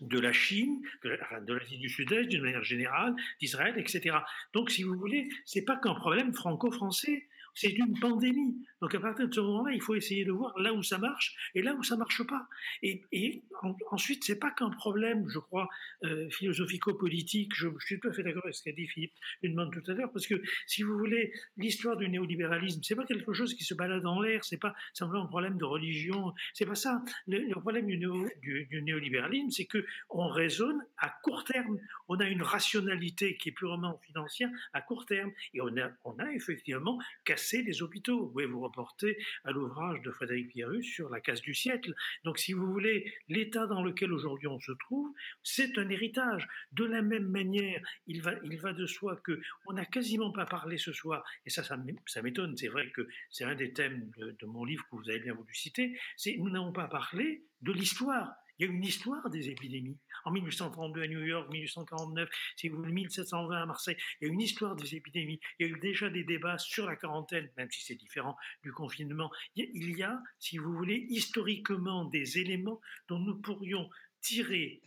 de la Chine, de l'Asie du Sud-Est d'une manière générale, d'Israël, etc. Donc, si vous voulez, c'est pas qu'un problème franco-français, c'est une pandémie. Donc à partir de ce moment-là, il faut essayer de voir là où ça marche et là où ça marche pas. Et, et en, ensuite, c'est pas qu'un problème, je crois, euh, philosophico-politique. Je, suis tout à fait d'accord avec ce qu'a dit Philippe demande tout à l'heure, parce que si vous voulez, l'histoire du néolibéralisme, c'est pas quelque chose qui se balade dans l'air. C'est pas simplement un problème de religion. C'est pas ça. Le, problème du, du, néolibéralisme, c'est que on raisonne à court terme. On a une rationalité qui est purement financière à court terme, et on a, on a effectivement cassé les hôpitaux. Vous vous porté à l'ouvrage de Frédéric Pierrus sur la casse du siècle. Donc, si vous voulez, l'état dans lequel aujourd'hui on se trouve, c'est un héritage. De la même manière, il va, il va de soi que on n'a quasiment pas parlé ce soir, et ça, ça, m'étonne. C'est vrai que c'est un des thèmes de, de mon livre que vous avez bien voulu citer. C'est nous n'avons pas parlé de l'histoire. Il y a une histoire des épidémies. En 1832 à New York, 1849, si vous voulez, 1720 à Marseille, il y a une histoire des épidémies. Il y a eu déjà des débats sur la quarantaine, même si c'est différent du confinement. Il y a, si vous voulez, historiquement des éléments dont nous pourrions tirer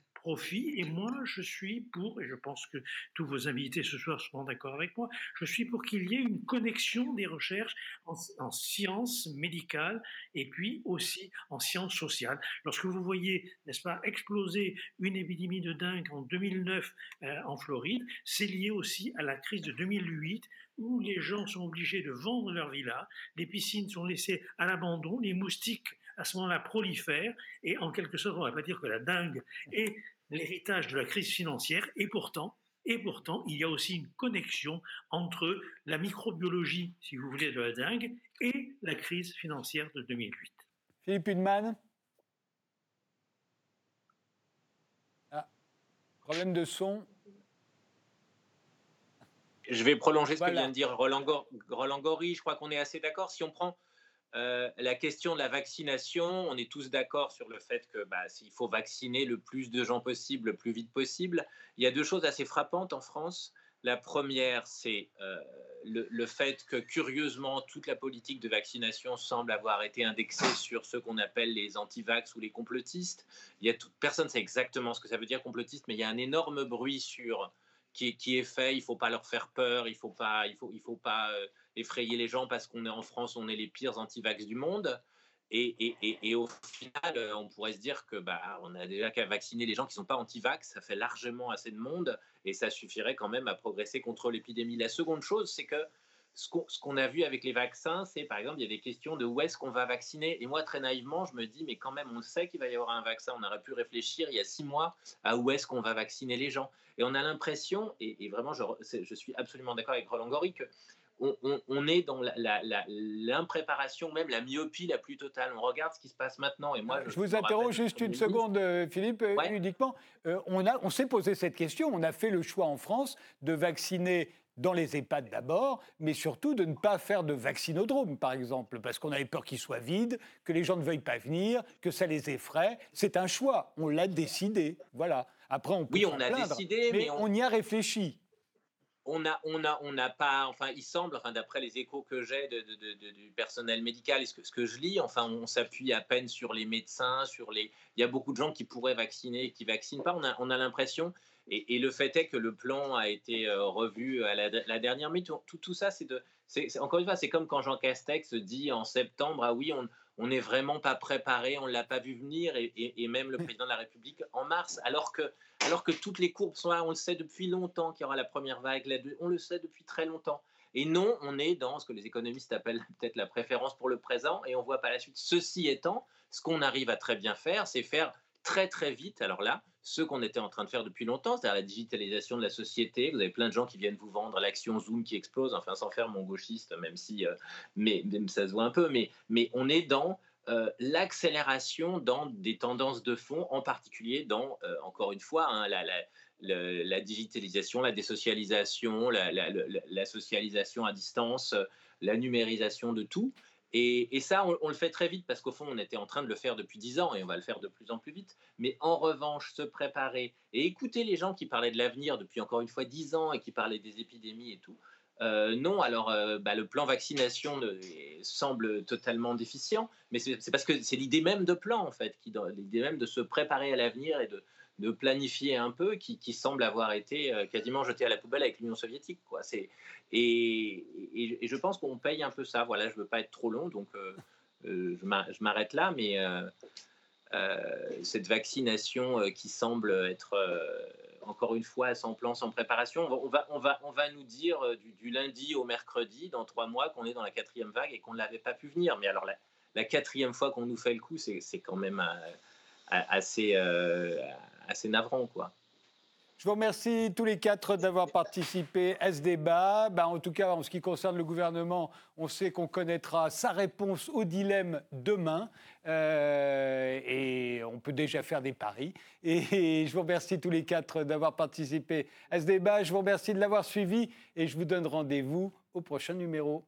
Et moi, je suis pour, et je pense que tous vos invités ce soir seront d'accord avec moi, je suis pour qu'il y ait une connexion des recherches en, sciences médicales et puis aussi en sciences sociales. Lorsque vous voyez, n'est-ce pas, exploser une épidémie de dingue en 2009 euh, en Floride, c'est lié aussi à la crise de 2008 où les gens sont obligés de vendre leur villa, les piscines sont laissées à l'abandon, les moustiques à ce moment-là prolifèrent, et en quelque sorte, on ne va pas dire que la dingue est l'héritage de la crise financière, et pourtant, et pourtant, il y a aussi une connexion entre la microbiologie, si vous voulez, de la dingue et la crise financière de 2008. Philippe Hudman ah, Problème de son Je vais prolonger ce que vient de dire Roland, Roland Gori. Je crois qu'on est assez d'accord. Si on prend euh, la question de la vaccination, on est tous d'accord sur le fait que bah, s'il faut vacciner le plus de gens possible, le plus vite possible. Il y a deux choses assez frappantes en France. La première, c'est euh, le, fait que, curieusement, toute la politique de vaccination semble avoir été indexée sur ce qu'on appelle les anti-vax ou les complotistes. Il y a personne ne sait exactement ce que ça veut dire complotiste, mais il y a un énorme bruit sur qui, est fait. Il ne faut pas leur faire peur, il ne faut pas, il faut, il faut pas effrayer les gens parce qu'on est en France, on est les pires anti-vax du monde. Et, et, et, au final, on pourrait se dire que bah, on a déjà qu'à vacciner les gens qui ne sont pas anti-vax, ça fait largement assez de monde et ça suffirait quand même à progresser contre l'épidémie. La seconde chose, c'est que ce qu'on a vu avec les vaccins, c'est par exemple, il y a des questions de où est-ce qu'on va vacciner. Et moi, très naïvement, je me dis, mais quand même, on sait qu'il va y avoir un vaccin. On aurait pu réfléchir il y a six mois à où est-ce qu'on va vacciner les gens. Et on a l'impression, et, vraiment, je, je, suis absolument d'accord avec Roland Gori, que on, est dans l'impréparation, même la myopie la plus totale. On regarde ce qui se passe maintenant. Et moi, je, vous interroge juste une seconde, euh, Philippe, euh, uniquement. Euh, on, on s'est posé cette question. On a fait le choix en France de vacciner dans les EHPAD d'abord, mais surtout de ne pas faire de vaccinodrome, par exemple, parce qu'on avait peur qu'il soit vide, que les gens ne veuillent pas venir, que ça les effraie. C'est un choix. On l'a décidé. Voilà. Après, on peut oui, on a décidé, mais, on y a réfléchi on n'a on a, on pas, enfin, il semble, enfin, d'après les échos que j'ai du personnel médical et ce que, je lis, enfin, on s'appuie à peine sur les médecins, sur les. Il y a beaucoup de gens qui pourraient vacciner et qui vaccinent pas. On a, on a l'impression, et, le fait est que le plan a été euh, revu à la, dernière minute. Tout, ça, c'est de. encore une fois, c'est comme quand Jean Castex dit en septembre, ah oui, on on n'est vraiment pas préparé, on ne l'a pas vu venir, et, même le président de la République en mars, alors que, alors que toutes les courbes sont là, on le sait depuis longtemps qu'il y aura la première vague, on le sait depuis très longtemps. Et non, on est dans ce que les économistes appellent peut-être la préférence pour le présent, et on voit par la suite. Ceci étant, ce qu'on arrive à très bien faire, c'est faire très très vite, alors là, ce qu'on était en train de faire depuis longtemps, c'est-à-dire la digitalisation de la société. Vous avez plein de gens qui viennent vous vendre l'action Zoom qui explose, enfin sans faire mon gauchiste, même si euh, mais, même ça se voit un peu, mais, mais on est dans euh, l'accélération dans des tendances de fond, en particulier dans, euh, encore une fois, hein, la, la, digitalisation, la désocialisation, la, socialisation à distance, la numérisation de tout. Et, ça, on, le fait très vite parce qu'au fond, on était en train de le faire depuis dix ans et on va le faire de plus en plus vite. Mais en revanche, se préparer et écouter les gens qui parlaient de l'avenir depuis encore une fois dix ans et qui parlaient des épidémies et tout. Euh, non, alors euh, bah, le plan vaccination semble totalement déficient, mais c'est parce que c'est l'idée même de plan en fait, l'idée même de se préparer à l'avenir et de, de planifier un peu qui, semble avoir été euh, quasiment jeté à la poubelle avec l'Union soviétique. Quoi. Et, et, je pense qu'on paye un peu ça. Voilà, je ne veux pas être trop long, donc euh, euh, je m'arrête là, mais cette vaccination qui semble être encore une fois sans plan, sans préparation, on va, on va, on va nous dire du, lundi au mercredi, dans trois mois, qu'on est dans la quatrième vague et qu'on ne l'avait pas pu venir. Mais alors la, la quatrième fois qu'on nous fait le coup, c'est quand même assez assez navrant, quoi. Je vous remercie tous les quatre d'avoir participé à ce débat. Ben, en tout cas, en ce qui concerne le gouvernement, on sait qu'on connaîtra sa réponse au dilemme demain. Euh, et on peut déjà faire des paris. Et je vous remercie tous les quatre d'avoir participé à ce débat. Je vous remercie de l'avoir suivi et je vous donne rendez-vous au prochain numéro.